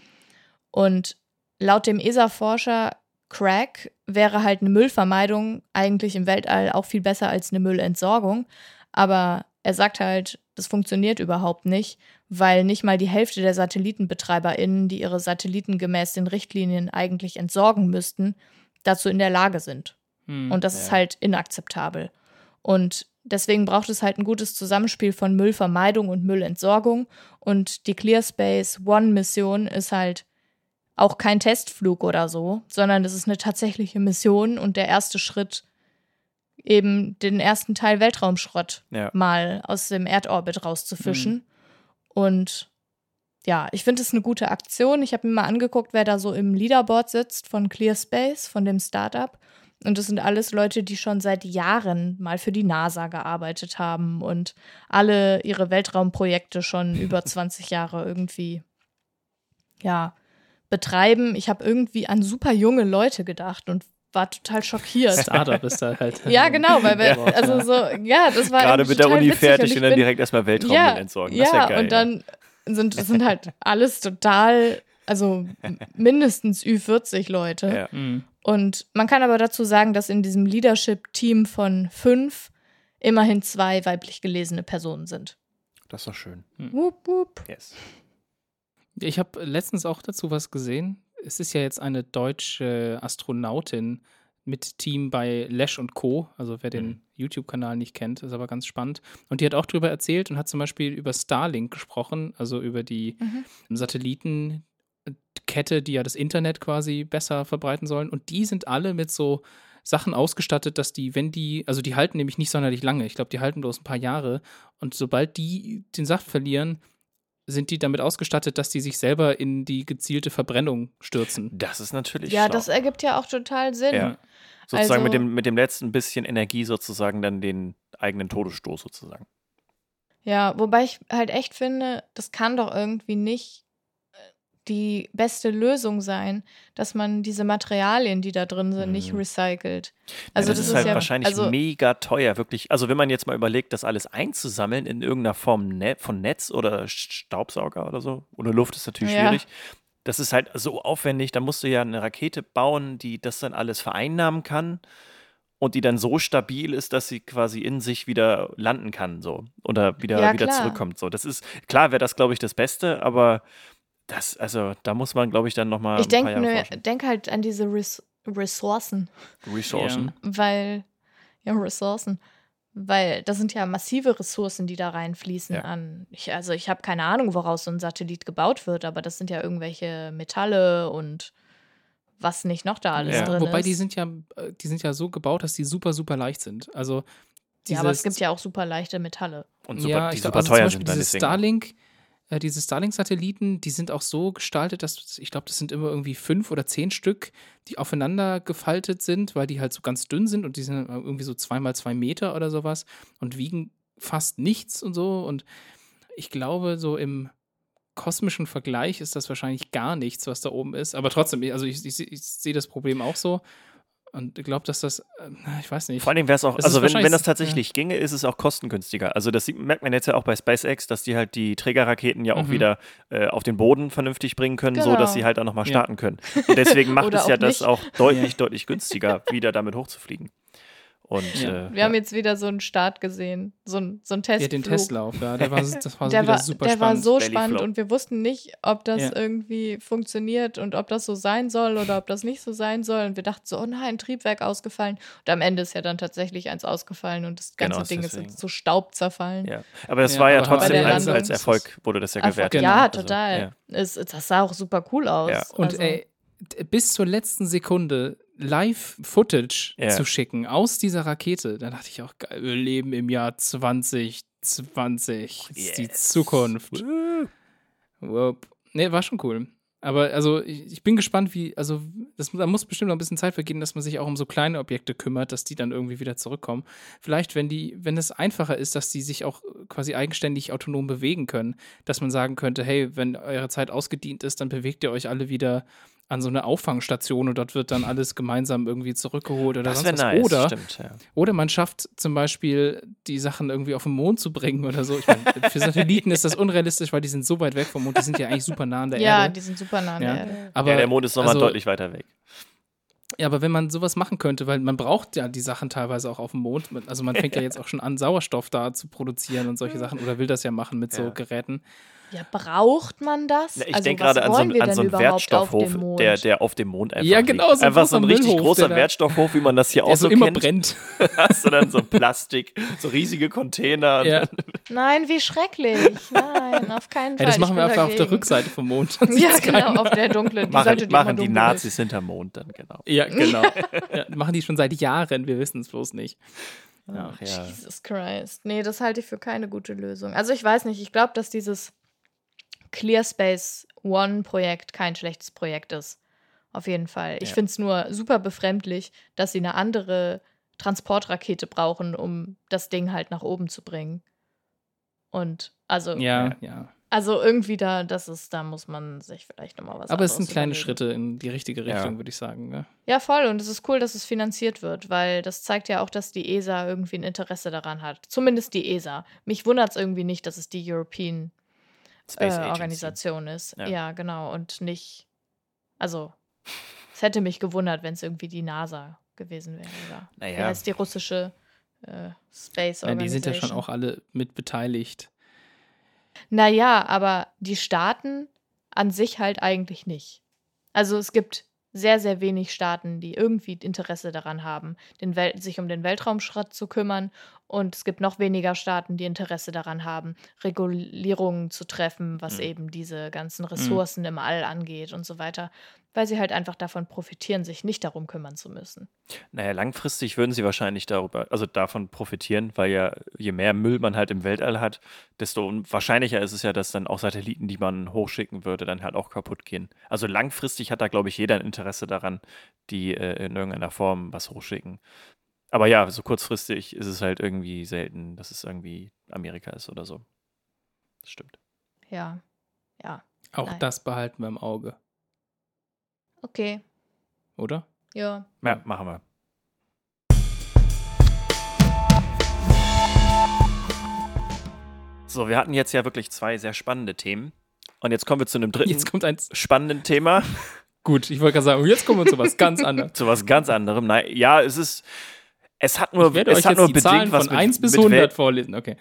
Und laut dem ESA-Forscher Craig wäre halt eine Müllvermeidung eigentlich im Weltall auch viel besser als eine Müllentsorgung. Aber er sagt halt, das funktioniert überhaupt nicht, weil nicht mal die Hälfte der SatellitenbetreiberInnen, die ihre Satelliten gemäß den Richtlinien eigentlich entsorgen müssten, dazu in der Lage sind. Hm. Und das Ja. ist halt inakzeptabel. Und deswegen braucht es halt ein gutes Zusammenspiel von Müllvermeidung und Müllentsorgung. Und die ClearSpace One-Mission ist halt auch kein Testflug oder so, sondern es ist eine tatsächliche Mission und der erste Schritt, eben den ersten Teil Weltraumschrott Ja. mal aus dem Erdorbit rauszufischen. Und ja, ich finde es eine gute Aktion. Ich habe mir mal angeguckt, wer da so im Leaderboard sitzt von ClearSpace, von dem Startup. Und das sind alles Leute, die schon seit Jahren mal für die NASA gearbeitet haben und alle ihre Weltraumprojekte schon über 20 Jahre irgendwie, ja, betreiben. Ich habe irgendwie an super junge Leute gedacht und war total schockiert. Startup ist da halt. Ja, genau, weil wir, Ja. also so, ja, das war Gerade mit der Uni fertig ich und dann direkt erstmal Weltraum ja, entsorgen. Ja, Das ist ja geil. und dann sind, sind halt alles total, also mindestens Ü40 Leute. Ja. Hm. Und man kann aber dazu sagen, dass in diesem Leadership-Team von fünf immerhin zwei weiblich gelesene Personen sind. Das ist doch schön. Wup, wup. Yes. Ich habe letztens auch dazu was gesehen. Es ist ja jetzt eine deutsche Astronautin mit Team bei Lesch und Co. Also wer den Mhm. YouTube-Kanal nicht kennt, ist aber ganz spannend. Und die hat auch drüber erzählt und hat zum Beispiel über Starlink gesprochen, also über die Mhm. Satellitenkette, die ja das Internet quasi besser verbreiten sollen. Und die sind alle mit so Sachen ausgestattet, dass die, wenn die, also die halten nämlich nicht sonderlich lange. Ich glaube, die halten bloß ein paar Jahre. Und sobald die den Saft verlieren, sind die damit ausgestattet, dass die sich selber in die gezielte Verbrennung stürzen. Das ist natürlich Ja, schlau. das ergibt ja auch total Sinn. Ja. sozusagen also- mit, dem, mit dem letzten bisschen Energie sozusagen dann den eigenen Todesstoß sozusagen. Ja, wobei ich halt echt finde, das kann doch irgendwie nicht die beste Lösung sein, dass man diese Materialien, die da drin sind, nicht Mhm. recycelt. Also Also das, ist halt ja, wahrscheinlich also, mega teuer, wirklich. Also wenn man jetzt mal überlegt, das alles einzusammeln in irgendeiner Form ne von Netz oder Staubsauger oder so, oder Luft ist natürlich Ja. schwierig. Das ist halt so aufwendig, da musst du ja eine Rakete bauen, die das dann alles vereinnahmen kann und die dann so stabil ist, dass sie quasi in sich wieder landen kann, so oder wieder, Ja, wieder zurückkommt. So, das ist klar, wäre das, glaube ich, das Beste, aber das, also da muss man, glaube ich, dann nochmal ich denke ne, denk halt an diese Res Ressourcen, Ressourcen. weil, ja, Ressourcen, weil das sind ja massive Ressourcen, die da reinfließen Ja. an. Ich, also ich habe keine Ahnung, woraus so ein Satellit gebaut wird, aber das sind ja irgendwelche Metalle und was nicht noch da alles Ja. drin Wobei ist. die sind ja, äh, die sind ja so gebaut, dass die super, super leicht sind. Also ja, aber es dieses- gibt ja auch super leichte Metalle. Und super, ja, die ich glaub, super also zum teuer Beispiel sind dann diese deswegen. Starlink, äh, diese Starlink-Satelliten, die sind auch so gestaltet, dass ich glaube, das sind immer irgendwie fünf oder zehn Stück, die aufeinander gefaltet sind, weil die halt so ganz dünn sind und die sind irgendwie so zweimal zwei Meter oder sowas und wiegen fast nichts und so. Und ich glaube, so im kosmischen Vergleich ist das wahrscheinlich gar nichts, was da oben ist. Aber trotzdem, also ich, ich, ich sehe das Problem auch so. Und ich glaube, dass das, äh, ich weiß nicht. Vor allen Dingen wäre es auch, also wenn, wenn das tatsächlich ginge, ist es auch kostengünstiger. Also das sieht, merkt man jetzt ja auch bei SpaceX, dass die halt die Trägerraketen ja auch Mhm. wieder äh, auf den Boden vernünftig bringen können, so Genau. dass sie halt auch nochmal Ja. starten können. Und deswegen macht es ja auch das nicht. auch deutlich, deutlich günstiger, wieder damit hochzufliegen. Und Ja. äh, Wir haben jetzt wieder so einen Start gesehen, so ein, so ein Test. Ja, den Testlauf, ja, der war, das war Der war, super der war spannend. so Belly spannend Flop. und wir wussten nicht, ob das Ja. irgendwie funktioniert und ob das so sein soll oder ob das nicht so sein soll. Und wir dachten so, oh nein, Triebwerk ausgefallen. Und am Ende ist ja dann tatsächlich eins ausgefallen und das ganze Genau, Ding deswegen. ist zu Staub zerfallen. ja. Aber das Ja, war ja trotzdem als, als Erfolg, wurde das ja gewertet. Genau. Ja, Also, total. ja. Es, das sah auch super cool aus. Ja. Und also, ey, bis zur letzten Sekunde Live-Footage Ja. zu schicken aus dieser Rakete, da dachte ich auch, geil, wir leben im Jahr 2020. Das ist die Yes. Zukunft. Wow. Nee, war schon cool. Aber also ich, ich bin gespannt, wie, also das, da muss bestimmt noch ein bisschen Zeit vergehen, dass man sich auch um so kleine Objekte kümmert, dass die dann irgendwie wieder zurückkommen. Vielleicht, wenn die, wenn es einfacher ist, dass die sich auch quasi eigenständig autonom bewegen können, dass man sagen könnte, hey, wenn eure Zeit ausgedient ist, dann bewegt ihr euch alle wieder an so eine Auffangstation und dort wird dann alles gemeinsam irgendwie zurückgeholt oder Das sonst wäre was. nice, Oder stimmt. Ja. oder man schafft zum Beispiel, die Sachen irgendwie auf den Mond zu bringen oder so. Ich meine, für Satelliten ist das unrealistisch, weil die sind so weit weg vom Mond. Die sind ja eigentlich super nah an der ja, Erde. die sind super nah an Ja. der Erde. Aber, ja, der Mond ist nochmal also, deutlich weiter weg. Ja, aber wenn man sowas machen könnte, weil man braucht ja die Sachen teilweise auch auf dem Mond. Also man fängt ja jetzt auch schon an, Sauerstoff da zu produzieren und solche Sachen. Oder will das ja machen mit so Ja. Geräten. Ja, braucht man das? Ja, ich also, denke was gerade an so, wollen wir an denn so einen überhaupt auf dem Wertstoffhof, Mond? der, der auf dem Mond einfach Ja, genau, so ein Einfach so ein richtig Müllhof, großer Wertstoffhof, wie man das hier Der auch so so immer kennt. brennt. Hast du dann so Plastik, so riesige Container. Ja. Nein, wie schrecklich. Nein, auf keinen Fall. Hey, das machen ich wir einfach auf der dagegen. Rückseite vom Mond. Ja, genau, keiner. auf der dunklen. Die Machen, Seite, die machen die dunkel Nazis hinterm Mond dann, genau. Ja, genau. ja, machen die schon seit Jahren, wir wissen es bloß nicht. Ach ja. Jesus Christ. Nee, das halte ich für keine gute Lösung. Also ich weiß nicht, ich glaube, dass dieses Clear Space One Projekt kein schlechtes Projekt ist. Auf jeden Fall. Ich Ja. finde es nur super befremdlich, dass sie eine andere Transportrakete brauchen, um das Ding halt nach oben zu bringen. Und also, Ja, Ja. ja. also irgendwie da, das ist, da muss man sich vielleicht nochmal was Aber es sind kleine überlegen. Schritte in die richtige Ja. Richtung, würde ich sagen. Ne? Ja, voll. Und es ist cool, dass es finanziert wird, weil das zeigt ja auch, dass die ESA irgendwie ein Interesse daran hat. Zumindest die ESA. Mich wundert es irgendwie nicht, dass es die European äh. Organisation ist. Ja. Ja. genau. Und nicht. Also, es hätte mich gewundert, wenn es irgendwie die NASA gewesen wäre. Oder Naja. wie heißt die russische äh, Space Ja, Organisation? die sind ja schon auch alle mit beteiligt. Naja, aber die Staaten an sich halt eigentlich nicht. Also es gibt sehr, sehr wenig Staaten, die irgendwie Interesse daran haben, sich um den Weltraumschrott zu kümmern. Und es gibt noch weniger Staaten, die Interesse daran haben, Regulierungen zu treffen, was Mhm. eben diese ganzen Ressourcen im All angeht und so weiter, weil sie halt einfach davon profitieren, sich nicht darum kümmern zu müssen. Naja, langfristig würden sie wahrscheinlich darüber, also davon profitieren, weil ja je mehr Müll man halt im Weltall hat, desto wahrscheinlicher ist es ja, dass dann auch Satelliten, die man hochschicken würde, dann halt auch kaputt gehen. Also langfristig hat da, glaube ich, jeder ein Interesse daran, die äh, in irgendeiner Form was hochschicken. Aber ja, so kurzfristig ist es halt irgendwie selten, dass es irgendwie Amerika ist oder so. Das stimmt. Ja, ja, Auch Nein. das behalten wir im Auge, okay, oder? ja. Ja, machen wir. So, wir hatten jetzt ja wirklich zwei sehr spannende Themen. Und jetzt kommen wir zu einem dritten Jetzt kommt eins. spannenden Thema, Gut, ich wollte gerade sagen, jetzt kommen wir zu was ganz anderem. zu was ganz anderem. Nein, ja, es ist, es hat nur, Ich werde es euch hat jetzt nur die Zahlen bedingt was von mit, 1 bis mit 100 Welt, vorlesen. Okay.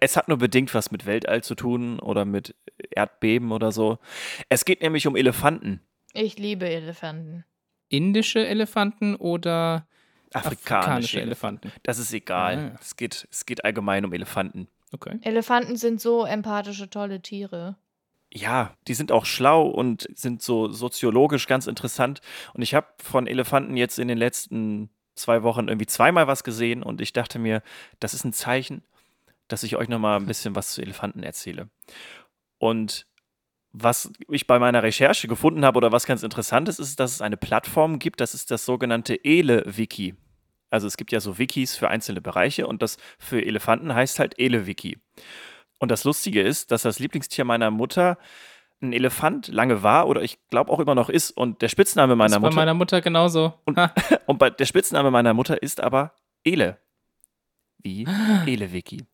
es hat nur bedingt was mit Weltall zu tun oder mit Erdbeben oder so. Es geht nämlich um Elefanten, Ich liebe Elefanten. Indische Elefanten oder afrikanische, Elefanten. Elefanten? Das ist egal. Ah. Es, geht, es geht allgemein um Elefanten. Okay. Elefanten sind so empathische, tolle Tiere. Ja, die sind auch schlau und sind so soziologisch ganz interessant. Und ich habe von Elefanten jetzt in den letzten zwei Wochen irgendwie zweimal was gesehen und ich dachte mir, das ist ein Zeichen, dass ich euch nochmal ein bisschen was zu Elefanten erzähle. Und was ich bei meiner Recherche gefunden habe oder was ganz interessant ist, ist, dass es eine Plattform gibt, das ist das sogenannte Ele-Wiki. Also es gibt ja so Wikis für einzelne Bereiche und das für Elefanten heißt halt Ele-Wiki. Und das Lustige ist, dass das Lieblingstier meiner Mutter ein Elefant lange war oder ich glaube auch immer noch ist und der Spitzname meiner ist bei Mutter meiner Mutter genauso. Und- und bei, der Spitzname meiner Mutter ist aber Ele. Wie Elewiki.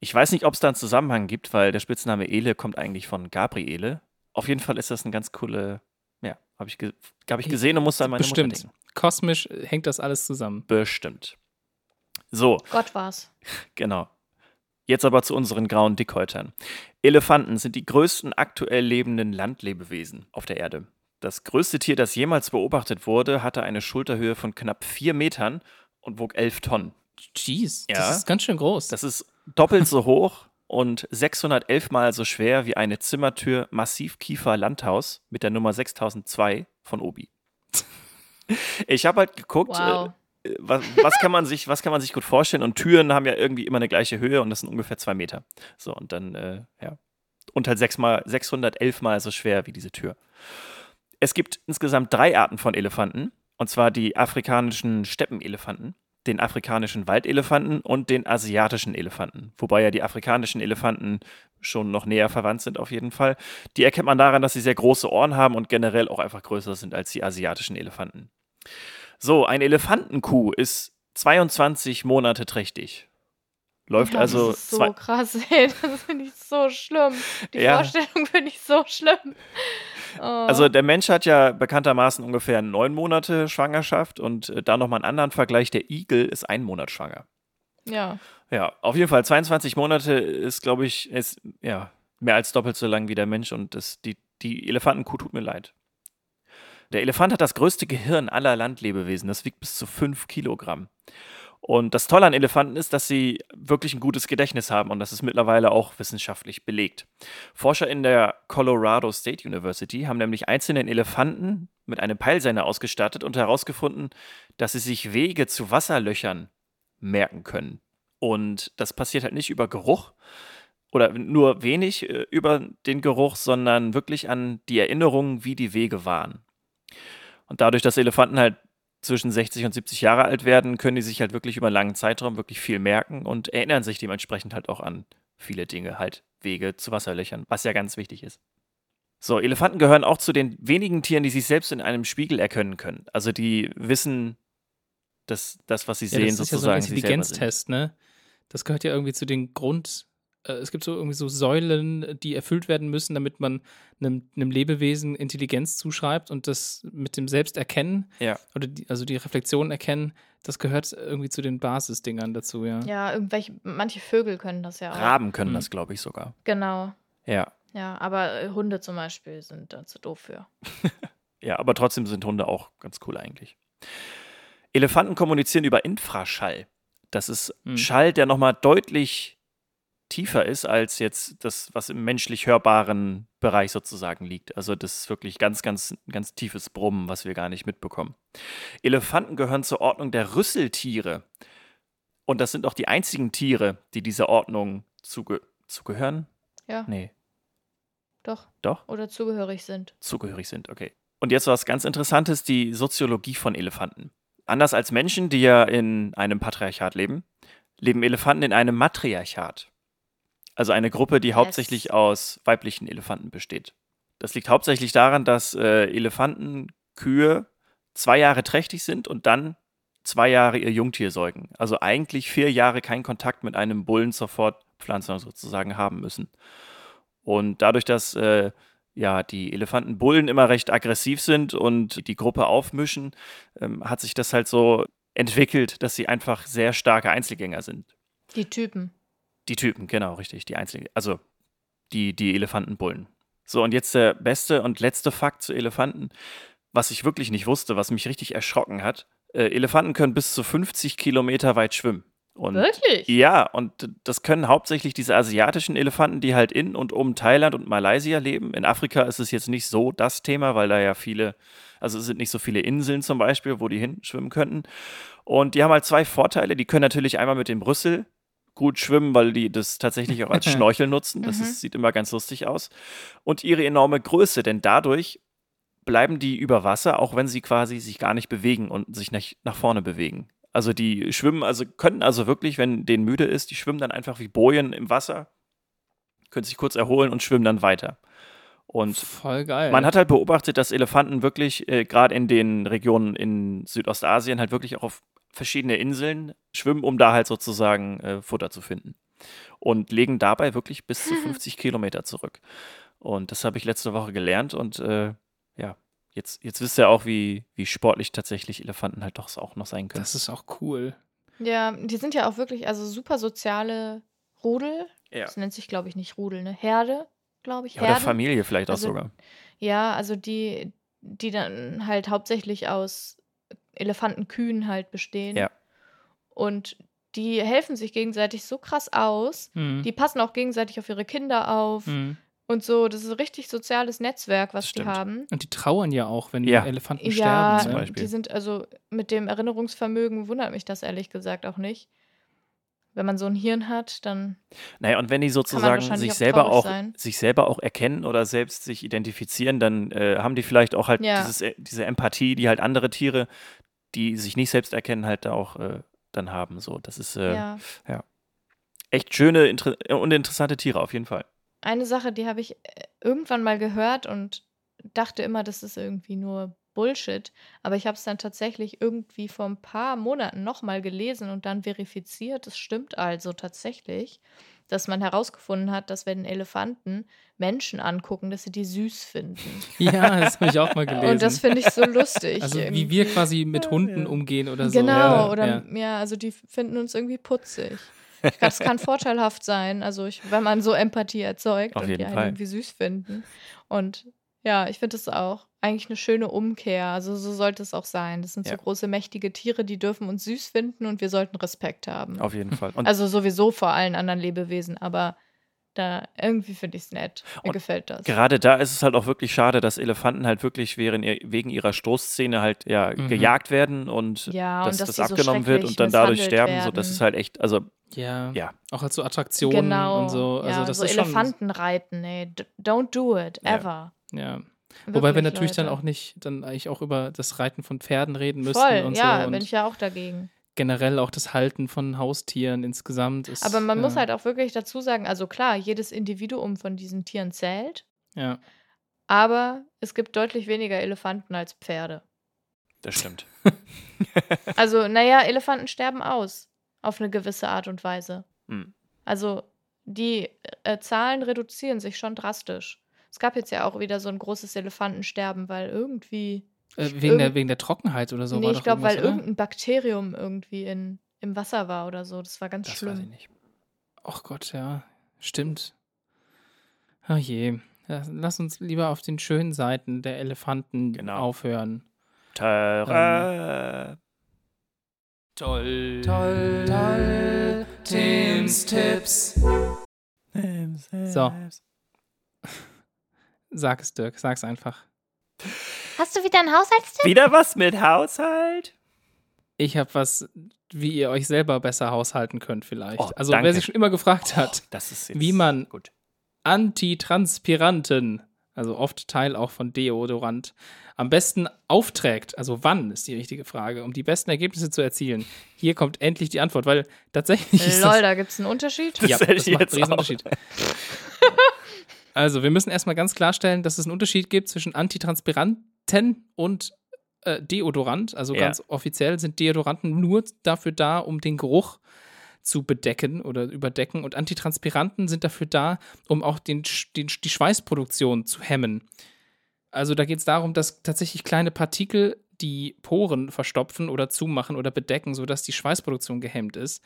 Ich weiß nicht, ob es da einen Zusammenhang gibt, weil der Spitzname Ele kommt eigentlich von Gabriele. Auf jeden Fall ist das eine ganz coole, ja, habe ich, ge hab ich gesehen und musste an meine Bestimmt. Mutter denken. Kosmisch hängt das alles zusammen. Bestimmt. So, Gott war's. Genau. Jetzt aber zu unseren grauen Dickhäutern. Elefanten sind die größten aktuell lebenden Landlebewesen auf der Erde. Das größte Tier, das jemals beobachtet wurde, hatte eine Schulterhöhe von knapp vier Metern und wog elf Tonnen. Jeez, Ja. das ist ganz schön groß. Das ist doppelt so hoch und 611 mal so schwer wie eine Zimmertür Massivkiefer Landhaus mit der Nummer 6002 von Obi. Ich habe halt geguckt, Wow. äh, was, was, kann man sich, was kann man sich gut vorstellen? Und Türen haben ja irgendwie immer eine gleiche Höhe und das sind ungefähr zwei Meter. So, und dann, äh, ja. Und halt sechs mal, 611 mal so schwer wie diese Tür. Es gibt insgesamt drei Arten von Elefanten. Und zwar die afrikanischen Steppenelefanten, den afrikanischen Waldelefanten und den asiatischen Elefanten. Wobei ja die afrikanischen Elefanten schon noch näher verwandt sind auf jeden Fall. Die erkennt man daran, dass sie sehr große Ohren haben und generell auch einfach größer sind als die asiatischen Elefanten. So, ein Elefantenkuh ist 22 Monate trächtig. Läuft ja, also Das ist so krass, ey. Das finde ich so schlimm. Die Ja. Vorstellung finde ich so schlimm. Oh. Also der Mensch hat ja bekanntermaßen ungefähr neun Monate Schwangerschaft und äh, da nochmal einen anderen Vergleich, der Igel ist ein Monat schwanger. ja. Ja, auf jeden Fall 22 Monate ist, glaube ich, ist, ja, mehr als doppelt so lang wie der Mensch und das, die, die Elefantenkuh tut mir leid. Der Elefant hat das größte Gehirn aller Landlebewesen. Das wiegt bis zu 5 Kilogramm. Und das Tolle an Elefanten ist, dass sie wirklich ein gutes Gedächtnis haben und das ist mittlerweile auch wissenschaftlich belegt. Forscher in der Colorado State University haben nämlich einzelnen Elefanten mit einem Peilsender ausgestattet und herausgefunden, dass sie sich Wege zu Wasserlöchern merken können. Und das passiert halt nicht über Geruch oder nur wenig äh, über den Geruch, sondern wirklich an die Erinnerungen, wie die Wege waren. Und dadurch, dass Elefanten halt zwischen 60 und 70 Jahre alt werden, können die sich halt wirklich über einen langen Zeitraum wirklich viel merken und erinnern sich dementsprechend halt auch an viele Dinge, halt Wege zu Wasserlöchern, was ja ganz wichtig ist. So, Elefanten gehören auch zu den wenigen Tieren, die sich selbst in einem Spiegel erkennen können. Also die wissen, dass das, was sie Ja, sehen, das ist ja so ein sozusagen. Intelligenztest, ne? Das gehört ja irgendwie zu den Grund. Äh, Es gibt so irgendwie so Säulen, die erfüllt werden müssen, damit man einem, einem Lebewesen Intelligenz zuschreibt und das mit dem Selbsterkennen Ja. oder die, also die Reflexion erkennen, das gehört irgendwie zu den Basisdingern dazu, ja. Ja, irgendwelche, manche Vögel können das ja auch. Raben können Hm. das, glaube ich, sogar. Genau. Ja. Ja, aber äh, Hunde zum Beispiel sind da zu doof für. Ja, aber trotzdem sind Hunde auch ganz cool eigentlich. Elefanten kommunizieren über Infraschall. Das ist Hm. Schall, der nochmal deutlich tiefer ist als jetzt das, was im menschlich hörbaren Bereich sozusagen liegt. Also das ist wirklich ganz, ganz, ganz tiefes Brummen, was wir gar nicht mitbekommen. Elefanten gehören zur Ordnung der Rüsseltiere. Und das sind auch die einzigen Tiere, die dieser Ordnung zuge zugehören. Ja, Nee, doch. doch? Oder zugehörig sind. zugehörig sind. Okay. Und jetzt was ganz Interessantes, die Soziologie von Elefanten. Anders als Menschen, die ja in einem Patriarchat leben, leben Elefanten in einem Matriarchat. Also eine Gruppe, die Yes. hauptsächlich aus weiblichen Elefanten besteht. Das liegt hauptsächlich daran, dass äh, Elefantenkühe zwei Jahre trächtig sind und dann zwei Jahre ihr Jungtier säugen. Also eigentlich vier Jahre keinen Kontakt mit einem Bullen zur Fortpflanzung sozusagen haben müssen. Und dadurch, dass äh, ja, die Elefantenbullen immer recht aggressiv sind und die Gruppe aufmischen, ähm, hat sich das halt so entwickelt, dass sie einfach sehr starke Einzelgänger sind. Die Typen. Die Typen, genau, richtig, die Einzelgänger, also die, die Elefantenbullen. So, und jetzt der beste und letzte Fakt zu Elefanten, was ich wirklich nicht wusste, was mich richtig erschrocken hat. Äh, Elefanten können bis zu 50 Kilometer weit schwimmen. Und Wirklich? ja, und das können hauptsächlich diese asiatischen Elefanten, die halt in und um Thailand und Malaysia leben. In Afrika ist es jetzt nicht so das Thema, weil da ja viele, also es sind nicht so viele Inseln zum Beispiel, wo die hinschwimmen könnten. Und die haben halt zwei Vorteile. Die können natürlich einmal mit dem Brüssel gut schwimmen, weil die das tatsächlich auch als Schnorchel nutzen. Das Mhm. ist, sieht immer ganz lustig aus. Und ihre enorme Größe, denn dadurch bleiben die über Wasser, auch wenn sie quasi sich gar nicht bewegen und sich nach, nach vorne bewegen. Also die schwimmen, also können also wirklich, wenn denen müde ist, die schwimmen dann einfach wie Bojen im Wasser, können sich kurz erholen und schwimmen dann weiter. Und Voll geil. man hat halt beobachtet, dass Elefanten wirklich, äh, gerade in den Regionen in Südostasien, halt wirklich auch auf verschiedene Inseln schwimmen, um da halt sozusagen äh, Futter zu finden. Und legen dabei wirklich bis zu 50 Kilometer zurück. Und das habe ich letzte Woche gelernt und äh, ja, jetzt, jetzt wisst ihr auch, wie, wie sportlich tatsächlich Elefanten halt doch auch noch sein können. das ist auch cool. Ja, die sind ja auch wirklich, also super soziale Rudel. Ja. Das nennt sich, glaube ich, nicht Rudel, ne? Herde, glaube ich. Ja, oder. Familie vielleicht auch Also- sogar. Ja, also die, die dann halt hauptsächlich aus Elefantenkühen halt bestehen. Ja. Und die helfen sich gegenseitig so krass aus. Mhm. Die passen auch gegenseitig auf ihre Kinder auf Mhm. und so. Das ist ein richtig soziales Netzwerk, was die haben. Und die trauern ja auch, wenn Ja. Elefanten Ja, sterben. zum ne? Beispiel. die sind also mit dem Erinnerungsvermögen wundert mich das ehrlich gesagt auch nicht. Wenn man so ein Hirn hat, dann Naja, und wenn die sozusagen sich auch selber auch, sein. sich selber auch erkennen oder selbst sich identifizieren, dann äh, haben die vielleicht auch halt Ja. dieses, äh, diese Empathie, die halt andere Tiere, die sich nicht selbst erkennen, halt da auch äh, dann haben. So, das ist äh, ja. echt schöne äh, und interessante Tiere auf jeden Fall. Eine Sache, die habe ich äh, irgendwann mal gehört und dachte immer, das ist irgendwie nur Bullshit. Aber ich habe es dann tatsächlich irgendwie vor ein paar Monaten nochmal gelesen und dann verifiziert. Es stimmt also tatsächlich, dass man herausgefunden hat, dass wenn Elefanten Menschen angucken, dass sie die süß finden. Ja, das habe ich auch mal gelesen. Und das finde ich so lustig. also wie irgendwie. wir quasi mit Hunden ja. umgehen oder so. Genau, ja, oder ja. ja. also die finden uns irgendwie putzig. Ich glaube, es kann vorteilhaft sein, also ich, wenn man so Empathie erzeugt Auf und die einen Fall. irgendwie süß finden. Und ja, ich finde es auch eigentlich eine schöne Umkehr. Also so sollte es auch sein. Das sind Ja. so große, mächtige Tiere, die dürfen uns süß finden und wir sollten Respekt haben. Auf jeden Fall. Und Also sowieso vor allen anderen Lebewesen, aber da irgendwie finde ich es nett. Mir Und gefällt das. gerade da ist es halt auch wirklich schade, dass Elefanten halt wirklich während ihr, wegen ihrer Stoßzähne halt ja Mhm. gejagt werden und Ja, dass und dass das die so abgenommen wird und dann dadurch sterben. So, das ist halt echt, also ja. ja. Auch als so Attraktionen Genau. und so. Also ja, das so ist schon, Elefanten reiten, ey. Don't do it, Ja. ever. Ja. Wobei wir Wirklich, natürlich dann Leute. auch nicht, dann eigentlich auch über das Reiten von Pferden reden müssten Voll, und ja, so. Und bin ich ja auch dagegen. generell auch das Halten von Haustieren insgesamt ist. Aber man ja, muss halt auch wirklich dazu sagen, also klar, jedes Individuum von diesen Tieren zählt, Ja. aber es gibt deutlich weniger Elefanten als Pferde. Das stimmt. Also, naja, Elefanten sterben aus. Auf eine gewisse Art und Weise. Hm. Also, die äh, Zahlen reduzieren sich schon drastisch. Es gab jetzt ja auch wieder so ein großes Elefantensterben, weil irgendwie. Äh, wegen, der, wegen der Trockenheit oder so. nee, war ich glaube, weil oder? irgendein Bakterium irgendwie in, im Wasser war oder so. Das war ganz Das schlimm. weiß ich nicht. Ach Gott, ja. Stimmt. Ach je. Ja, lass uns lieber auf den schönen Seiten der Elefanten Genau. aufhören. Tara. Toll. Toll. Toll. Tims Tipps. So. Sag es, Dirk. Sag's einfach. Hast du wieder einen Haushaltstipp? Wieder was mit Haushalt? Ich habe was, wie ihr euch selber besser haushalten könnt, vielleicht. Oh, also, danke. wer sich schon immer gefragt hat, Das ist jetzt Wie man- gut. Antitranspiranten, also oft Teil auch von Deodorant, am besten aufträgt. Also wann ist die richtige Frage, um die besten Ergebnisse zu erzielen. Hier kommt endlich die Antwort, weil tatsächlich ist Lol, das, da gibt es einen Unterschied? Das ja, hätte das ich macht jetzt einen Riesenunterschied. Also wir müssen erstmal ganz klarstellen, dass es einen Unterschied gibt zwischen Antitranspiranten und äh, Deodorant. Also Ja. ganz offiziell sind Deodoranten nur dafür da, um den Geruch zu bedecken oder überdecken. Und Antitranspiranten sind dafür da, um auch den, den, die Schweißproduktion zu hemmen. Also da geht es darum, dass tatsächlich kleine Partikel die Poren verstopfen oder zumachen oder bedecken, sodass die Schweißproduktion gehemmt ist.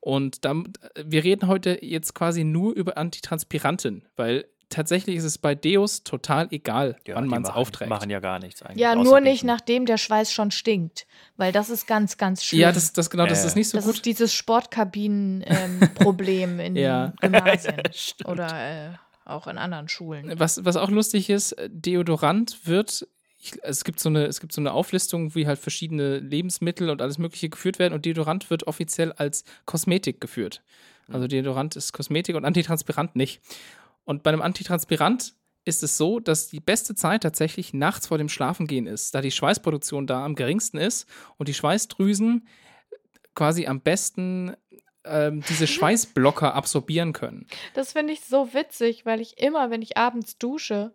Und dann, wir reden heute jetzt quasi nur über Antitranspiranten, weil tatsächlich ist es bei Deos total egal, Ja, wann die man es machen, aufträgt. machen ja gar nichts eigentlich. Ja, nur nicht riechen. nachdem der Schweiß schon stinkt. Weil das ist ganz, ganz schlimm. ja, das, das genau, das Äh, ist nicht so das gut. ist dieses Sportkabinen-Problem in Ja. Gymnasien oder äh, auch in anderen Schulen. Was, was auch lustig ist, äh, Deodorant wird, ich, es, gibt so eine, es gibt so eine Auflistung, wie halt verschiedene Lebensmittel und alles Mögliche geführt werden und Deodorant wird offiziell als Kosmetik geführt. Also Deodorant ist Kosmetik und Antitranspirant nicht. Und bei einem Antitranspirant ist es so, dass die beste Zeit tatsächlich nachts vor dem Schlafengehen ist, da die Schweißproduktion da am geringsten ist und die Schweißdrüsen quasi am besten ähm, diese Schweißblocker absorbieren können. Das finde ich so witzig, weil ich immer, wenn ich abends dusche,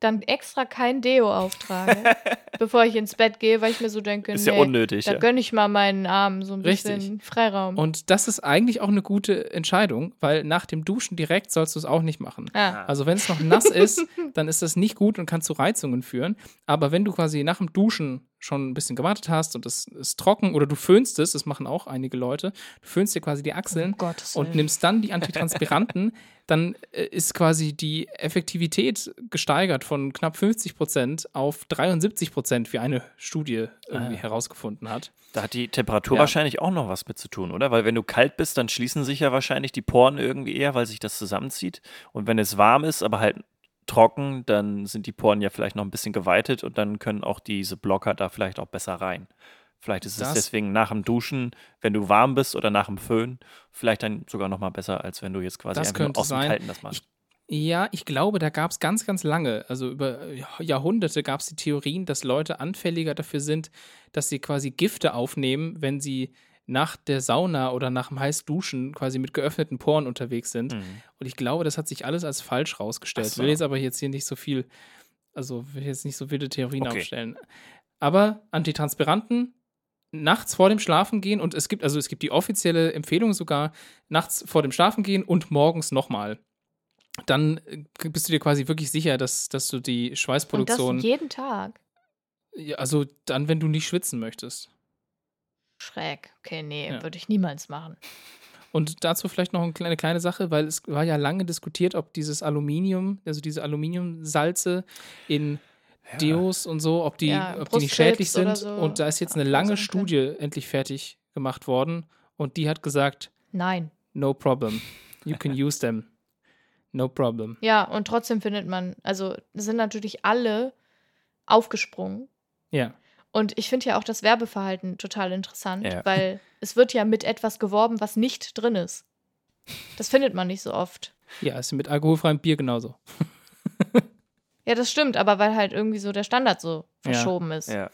dann extra kein Deo auftrage, bevor ich ins Bett gehe, weil ich mir so denke, Ist ja nee, unnötig. da Ja. gönne ich mal meinen Armen so ein bisschen Richtig. Freiraum. Und das ist eigentlich auch eine gute Entscheidung, weil nach dem Duschen direkt sollst du es auch nicht machen. ja. Also wenn es noch nass ist, dann ist das nicht gut und kann zu Reizungen führen. Aber wenn du quasi nach dem Duschen schon ein bisschen gewartet hast und es ist trocken oder du föhnst es, das machen auch einige Leute, du föhnst dir quasi die Achseln Gottes und nimmst dann die Antitranspiranten, dann äh, ist quasi die Effektivität gesteigert von knapp 50 Prozent auf 73 Prozent, wie eine Studie irgendwie herausgefunden hat. Da hat die Temperatur Ja. wahrscheinlich auch noch was mit zu tun, oder? Weil wenn du kalt bist, dann schließen sich ja wahrscheinlich die Poren irgendwie eher, weil sich das zusammenzieht. Und wenn es warm ist, aber halt trocken, dann sind die Poren ja vielleicht noch ein bisschen geweitet und dann können auch diese Blocker da vielleicht auch besser rein. Vielleicht ist es Das- deswegen nach dem Duschen, wenn du warm bist oder nach dem Föhn, vielleicht dann sogar noch mal besser, als wenn du jetzt quasi Das einfach aus dem. Kalten das machst. Ja, ich glaube, da gab es ganz, ganz lange, also über Jahrhunderte gab es die Theorien, dass Leute anfälliger dafür sind, dass sie quasi Gifte aufnehmen, wenn sie nach der Sauna oder nach dem Heißduschen quasi mit geöffneten Poren unterwegs sind. Mhm. Und ich glaube, das hat sich alles als falsch rausgestellt. So. Will jetzt aber jetzt hier nicht so viel, also will jetzt nicht so wilde Theorien Okay. aufstellen. Aber Antitranspiranten nachts vor dem Schlafen gehen und es gibt, also es gibt die offizielle Empfehlung sogar, nachts vor dem Schlafen gehen und morgens nochmal. Dann äh, bist du dir quasi wirklich sicher, dass, dass du die Und das Schweißproduktion, jeden Tag. ja, also dann, wenn du nicht schwitzen möchtest. Schräg. Okay, nee, Ja. würde ich niemals machen. Und dazu vielleicht noch eine kleine, kleine Sache, weil es war ja lange diskutiert, ob dieses Aluminium, also diese Aluminiumsalze in Deos und so, ob die, Ja, ob die nicht schädlich sind. so Und da ist jetzt eine lange verursachen können. Studie endlich fertig gemacht worden und die hat gesagt, Nein. no problem. You can use them. No problem. Ja, und trotzdem findet man, also sind natürlich alle aufgesprungen. Ja. Und ich finde ja auch das Werbeverhalten total interessant, Ja. weil es wird ja mit etwas geworben, was nicht drin ist. Das findet man nicht so oft. Ja, ist mit alkoholfreiem Bier genauso. Ja, das stimmt, aber weil halt irgendwie so der Standard so Ja. verschoben ist. Ja.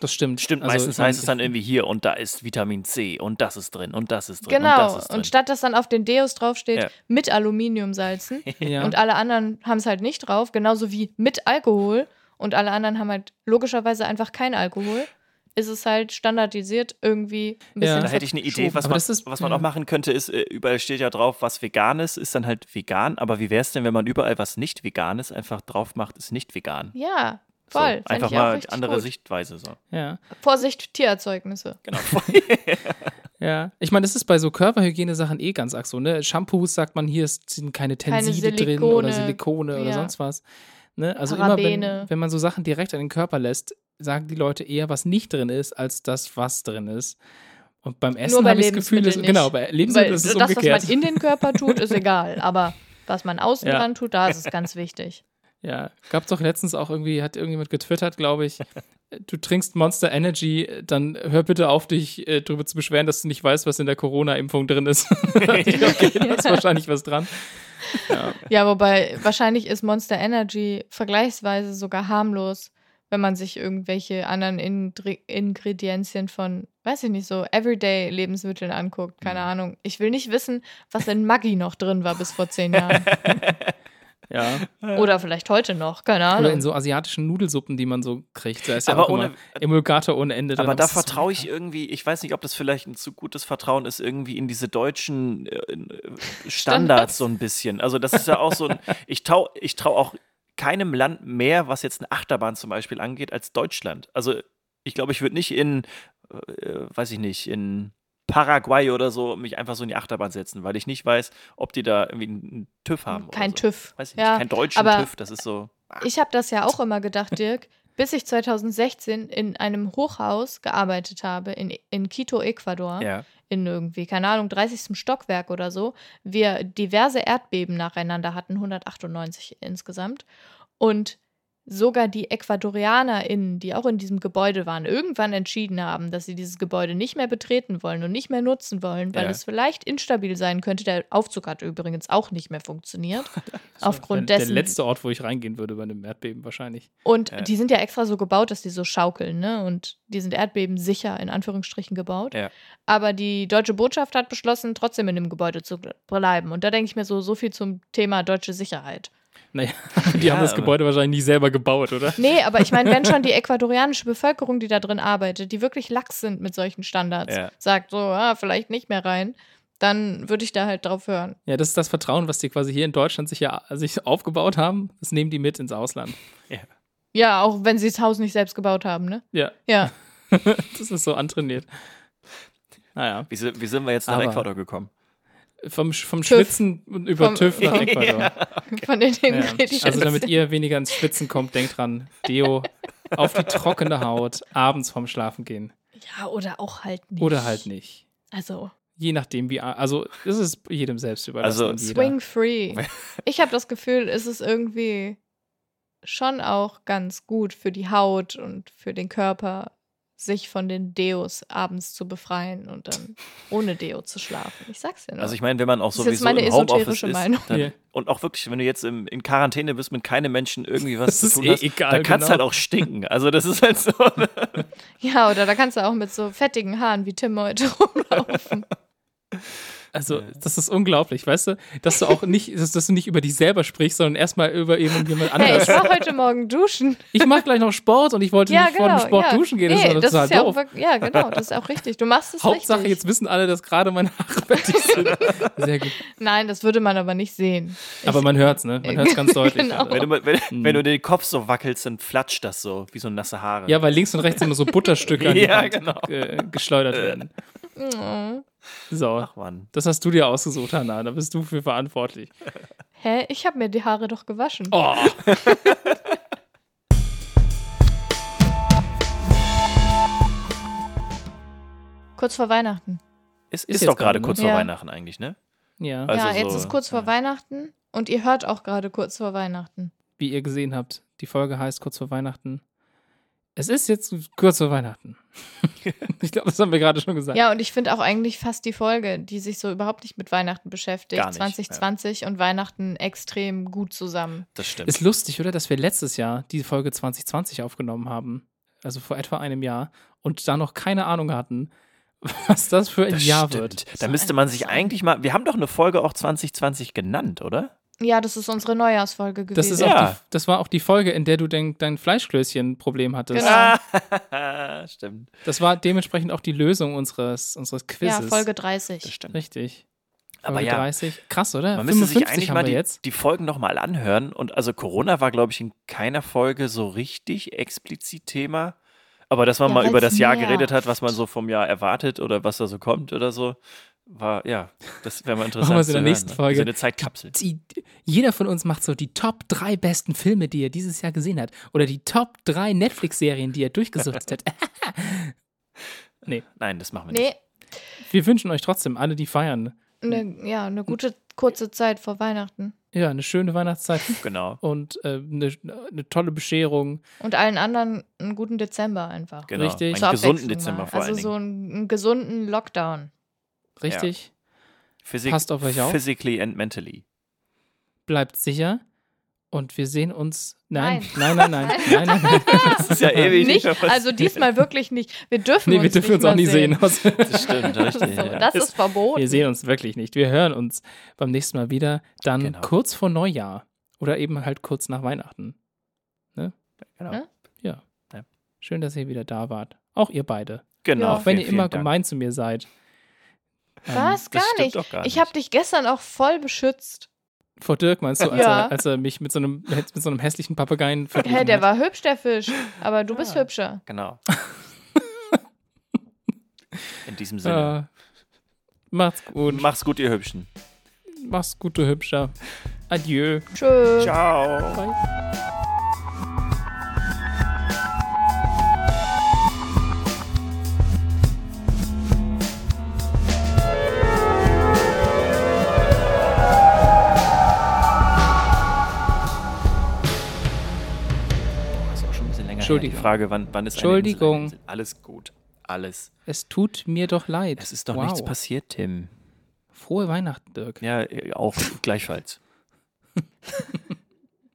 Das stimmt. Stimmt, Also, meistens heißt es dann irgendwie hier und da ist Vitamin C und das ist drin und das ist drin und Genau. das Und, ist drin. statt dass dann auf den Deos draufsteht, Ja. mit Aluminiumsalzen Ja. und alle anderen haben es halt nicht drauf, genauso wie mit Alkohol und alle anderen haben halt logischerweise einfach kein Alkohol, ist es halt standardisiert irgendwie ein Ja. bisschen Da hätte ich eine Idee, was man, ist- was man ja. auch machen könnte, ist, äh, überall steht ja drauf, was vegan ist, ist dann halt vegan. Aber wie wäre es denn, wenn man überall was nicht vegan ist, einfach drauf macht, ist nicht vegan? Ja, So, voll. Fänd einfach mal andere gut. Sichtweise. So. ja. Vorsicht, Tiererzeugnisse. Genau. Ja, ich meine, das ist bei so Körperhygiene-Sachen eh ganz arg so, ne? Shampoos sagt man, hier ist- sind keine Keine Tenside drin oder Silikone, Silikone oder ja. sonst was. Ne? Also Parabene. immer, wenn, wenn man so Sachen direkt an den Körper lässt, sagen die Leute eher, was nicht drin ist, als das, was drin ist. Und beim Essen habe ich das Gefühl, dass, genau, bei Lebensmitteln Weil ist es das, umgekehrt. was man in den Körper tut, ist egal. Aber was man außen Ja. dran tut, da ist es ganz wichtig. Ja, gab doch letztens auch irgendwie, hat irgendjemand getwittert, glaube ich, du trinkst Monster Energy, dann hör bitte auf, dich äh, darüber zu beschweren, dass du nicht weißt, was in der Corona-Impfung drin ist. okay, da ist wahrscheinlich was dran. Ja, wobei wahrscheinlich ist Monster Energy vergleichsweise sogar harmlos, wenn man sich irgendwelche anderen Indri- Ingredienzien von, weiß ich nicht, so Everyday-Lebensmitteln anguckt. Keine Mhm. Ahnung. Ich will nicht wissen, was in Maggi noch drin war bis vor zehn Jahren. Ja. Oder vielleicht heute noch. Keine Oder Ahnung. in so asiatischen Nudelsuppen, die man so kriegt. Da ist ja Aber auch immer ohne- Emulgator ohne Ende. Aber da vertraue ich irgendwie, ich weiß nicht, ob das vielleicht ein zu gutes Vertrauen ist, irgendwie in diese deutschen äh, äh, Standards so ein bisschen. Also das ist ja auch so ein, ich traue ich trau auch keinem Land mehr, was jetzt eine Achterbahn zum Beispiel angeht, als Deutschland. Also ich glaube, ich würde nicht in, äh, weiß ich nicht, in Paraguay oder so mich einfach so in die Achterbahn setzen, weil ich nicht weiß, ob die da irgendwie einen TÜV haben. Kein oder so. TÜV. Weiß ich Ja, nicht, keinen deutschen aber- TÜV, das ist so. Ich habe das ja auch immer gedacht, Dirk, bis ich 2016 in einem Hochhaus gearbeitet habe, in, in Quito, Ecuador. Ja. in irgendwie, keine Ahnung, 30. Stockwerk oder so, wir diverse Erdbeben nacheinander hatten, 198 insgesamt. Und sogar die EcuadorianerInnen, die auch in diesem Gebäude waren, irgendwann entschieden haben, dass sie dieses Gebäude nicht mehr betreten wollen und nicht mehr nutzen wollen, weil Ja. es vielleicht instabil sein könnte. Der Aufzug hat übrigens auch nicht mehr funktioniert. Das aufgrund wär dessen. Der letzte Ort, wo ich reingehen würde bei einem Erdbeben wahrscheinlich. Und Ja. die sind ja extra so gebaut, dass die so schaukeln, ne? Und die sind erdbebensicher in Anführungsstrichen gebaut. Ja. Aber die deutsche Botschaft hat beschlossen, trotzdem in dem Gebäude zu bleiben. Und da denke ich mir so, so viel zum Thema deutsche Sicherheit. Naja, die Ja, haben das aber- Gebäude wahrscheinlich nicht selber gebaut, oder? Nee, aber ich meine, wenn schon die ecuadorianische Bevölkerung, die da drin arbeitet, die wirklich lax sind mit solchen Standards, Ja. sagt so, ah, vielleicht nicht mehr rein, dann würde ich da halt drauf hören. Ja, das ist das Vertrauen, was die quasi hier in Deutschland sich ja sich aufgebaut haben. Das nehmen die mit ins Ausland. Ja, auch wenn sie das Haus nicht selbst gebaut haben, ne? Ja, Ja. das ist so antrainiert. Naja, Wie, si- wie sind wir jetzt nach Aber- Ecuador gekommen? Vom, vom TÜV. Schwitzen und über Vom- TÜV nach Ecuador. Von den Ja. Ingredienzen. Also damit ihr weniger ins Schwitzen kommt, denkt dran, Deo auf die trockene Haut, abends vorm Schlafen gehen. ja, oder auch halt nicht. Oder halt nicht. Also, Je nachdem, wie. Also, es ist jedem selbst überlassen. Also, swing free. Ich habe das Gefühl, es ist irgendwie schon auch ganz gut für die Haut und für den Körper, sich von den Deos abends zu befreien und dann ohne Deo zu schlafen. Ich sag's dir nur. Also ich meine, wenn man auch Das ist sowieso meine im Homeoffice esoterische ist, Meinung. dann, Ja. und auch wirklich, wenn du jetzt im, in Quarantäne bist, mit keinem Menschen irgendwie was Das zu ist tun eh hast, egal, dann kannst genau. halt auch stinken. Also das ist halt so. ja, oder da kannst du auch mit so fettigen Haaren wie Tim heute rumlaufen. Also, das ist unglaublich, weißt du? Dass du auch nicht, dass, dass du nicht über dich selber sprichst, sondern erstmal über jemand Hey, anderes. ich war heute Morgen duschen. ich mache gleich noch Sport und ich wollte Ja, nicht vor genau. dem Sport ja. duschen gehen. Das nee, ist doch das total ist ja, auch doof. wirklich, ja, genau, das ist auch richtig. Du machst es Hauptsache, richtig. jetzt wissen alle, dass gerade meine Haare dir sind. Sehr gut. Nein, das würde man aber nicht sehen. Aber man hört's, ne? Man hört's ganz deutlich. Genau. Wenn du, wenn, Mhm. wenn du den Kopf so wackelst, dann flatscht das so, wie so nasse Haare. Ja, weil links und rechts immer so Butterstücke an die Ja, Hand genau. ge geschleudert werden. Oh. So, Ach Mann. das hast du dir ausgesucht, Hannah. Da bist du für verantwortlich. Hä? Ich habe mir die Haare doch gewaschen. Oh. Kurz vor Weihnachten. Ist, Ist ist, doch gerade kurz ne? vor Ja. Weihnachten eigentlich, ne? Ja, Also ja, jetzt so- ist kurz vor Weihnachten und ihr hört auch gerade kurz vor Weihnachten. wie ihr gesehen habt, die Folge heißt kurz vor Weihnachten. Es ist jetzt kurz vor Weihnachten. ich glaube, das haben wir gerade schon gesagt. Ja, und ich finde auch eigentlich fast die Folge, die sich so überhaupt nicht mit Weihnachten beschäftigt, Gar nicht, 2020 und Weihnachten extrem gut zusammen. Das stimmt. Ist lustig, oder? Dass wir letztes Jahr die Folge 2020 aufgenommen haben. Also vor etwa einem Jahr. Und da noch keine Ahnung hatten, was das für ein das Jahr stimmt. wird. Da müsste man sich eigentlich mal. Wir haben doch eine Folge auch 2020 genannt, oder? Ja, das ist unsere Neujahrsfolge gewesen. Das, ist Ja. auch die, das war auch die Folge, in der du dein, dein Fleischklößchen-Problem hattest. Genau. Ah, stimmt. Das war dementsprechend auch die Lösung unseres, unseres Quizzes. ja, Folge 30. Das stimmt. Richtig. Aber Folge ja. 30. Krass, oder? Man müsste sich 55 eigentlich mal wir die, jetzt. die Folgen nochmal anhören. Und also Corona war, glaube ich, in keiner Folge so richtig explizit Thema. Aber dass man Ja, mal über das Jahr geredet hat, was man so vom Jahr erwartet oder was da so kommt oder so, war, ja, das wäre mal interessant. wir es in der hören, nächsten ne? Folge. So eine Zeitkapsel. Die, jeder von uns macht so die Top 3 besten Filme, die er dieses Jahr gesehen hat. Oder die Top 3 Netflix-Serien, die er durchgesucht hat. Nein, das machen wir Nee, nicht. Wir wünschen euch trotzdem, alle, die feiern, ne, ja, eine gute kurze Zeit vor Weihnachten. ja, eine schöne Weihnachtszeit Genau. und äh, eine, eine tolle Bescherung. Und allen anderen einen guten Dezember einfach. genau. Richtig. Einen Zur gesunden Dezember mal. vor Also allen so einen, einen gesunden Lockdown. Richtig? Physik passt auf euch auf. Physically and mentally. Bleibt sicher. Und wir sehen uns. Nein, Nein. nein, nein, nein, nein, nein. nein. Das ist ja ewig Nicht, also diesmal wirklich nicht. Wir dürfen Nee, uns wir dürfen nicht uns auch nie sehen. Das stimmt, richtig. So, ja. das ist verboten. Wir sehen uns wirklich nicht. Wir hören uns beim nächsten Mal wieder. Dann Genau. kurz vor Neujahr. Oder eben halt kurz nach Weihnachten. genau. Ne? Ja. Ja. Schön, dass ihr wieder da wart. Auch ihr beide. genau. Ja. Auch wenn vielen, ihr immer vielen Dank. gemein zu mir seid. Ähm, Was? Gar das stimmt nicht. gar Ich habe nicht. dich gestern auch voll beschützt. Vor Dirk meinst du, als, Ja. er, als er mich mit so einem, mit so einem hässlichen Papageien verglichen Hä, der hat? war hübsch, der Fisch. Aber du bist Ja. hübscher. Genau. In diesem Sinne. Ja. Macht's gut. Mach's gut, ihr Hübschen. Mach's gut, du Hübscher. Adieu. Tschö. Ciao. Bye. Her. Die Entschuldigung. Frage, wann, wann ist Entschuldigung. Eine Insel? Alles gut. Alles. Es tut mir doch leid. Es ist doch wow. nichts passiert, Tim. Frohe Weihnachten, Dirk. Ja, äh, auch gleichfalls.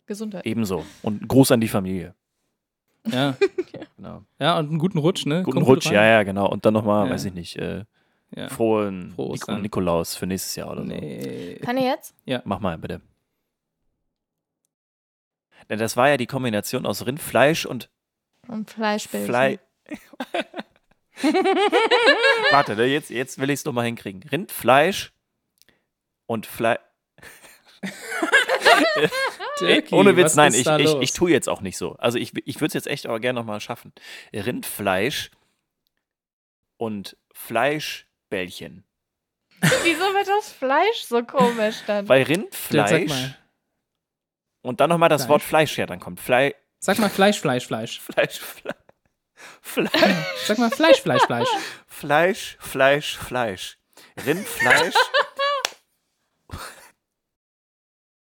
Gesundheit. Ebenso. Und Gruß an die Familie. Ja. Genau. ja, und einen guten Rutsch, ne? Guten Kommt Rutsch, ja, ja, genau. Und dann nochmal, Ja. weiß ich nicht, äh, ja. frohen Frohe Nik. Nikolaus für nächstes Jahr oder so. Nee. Kann ich jetzt? Mach mal, bitte. Denn das war ja die Kombination aus Rindfleisch und Und Fleischbällchen. Fleisch. Warte, ne, jetzt, jetzt will ich es nochmal hinkriegen. Rindfleisch und Fleisch. Dirki, Ohne Witz, nein, ich, ich, ich tue jetzt auch nicht so. Also ich, ich würde es jetzt echt aber gerne nochmal schaffen. Rindfleisch und Fleischbällchen. Wieso wird das Fleisch so komisch dann? Weil Rindfleisch und dann nochmal das Fleisch. Wort Fleisch ja dann kommt. Fleisch, Sag mal Fleisch, Fleisch, Fleisch. Fleisch, Fleisch. Fleisch, Sag mal Fleisch, Fleisch, Fleisch. Fleisch, Fleisch, Fleisch. Rindfleisch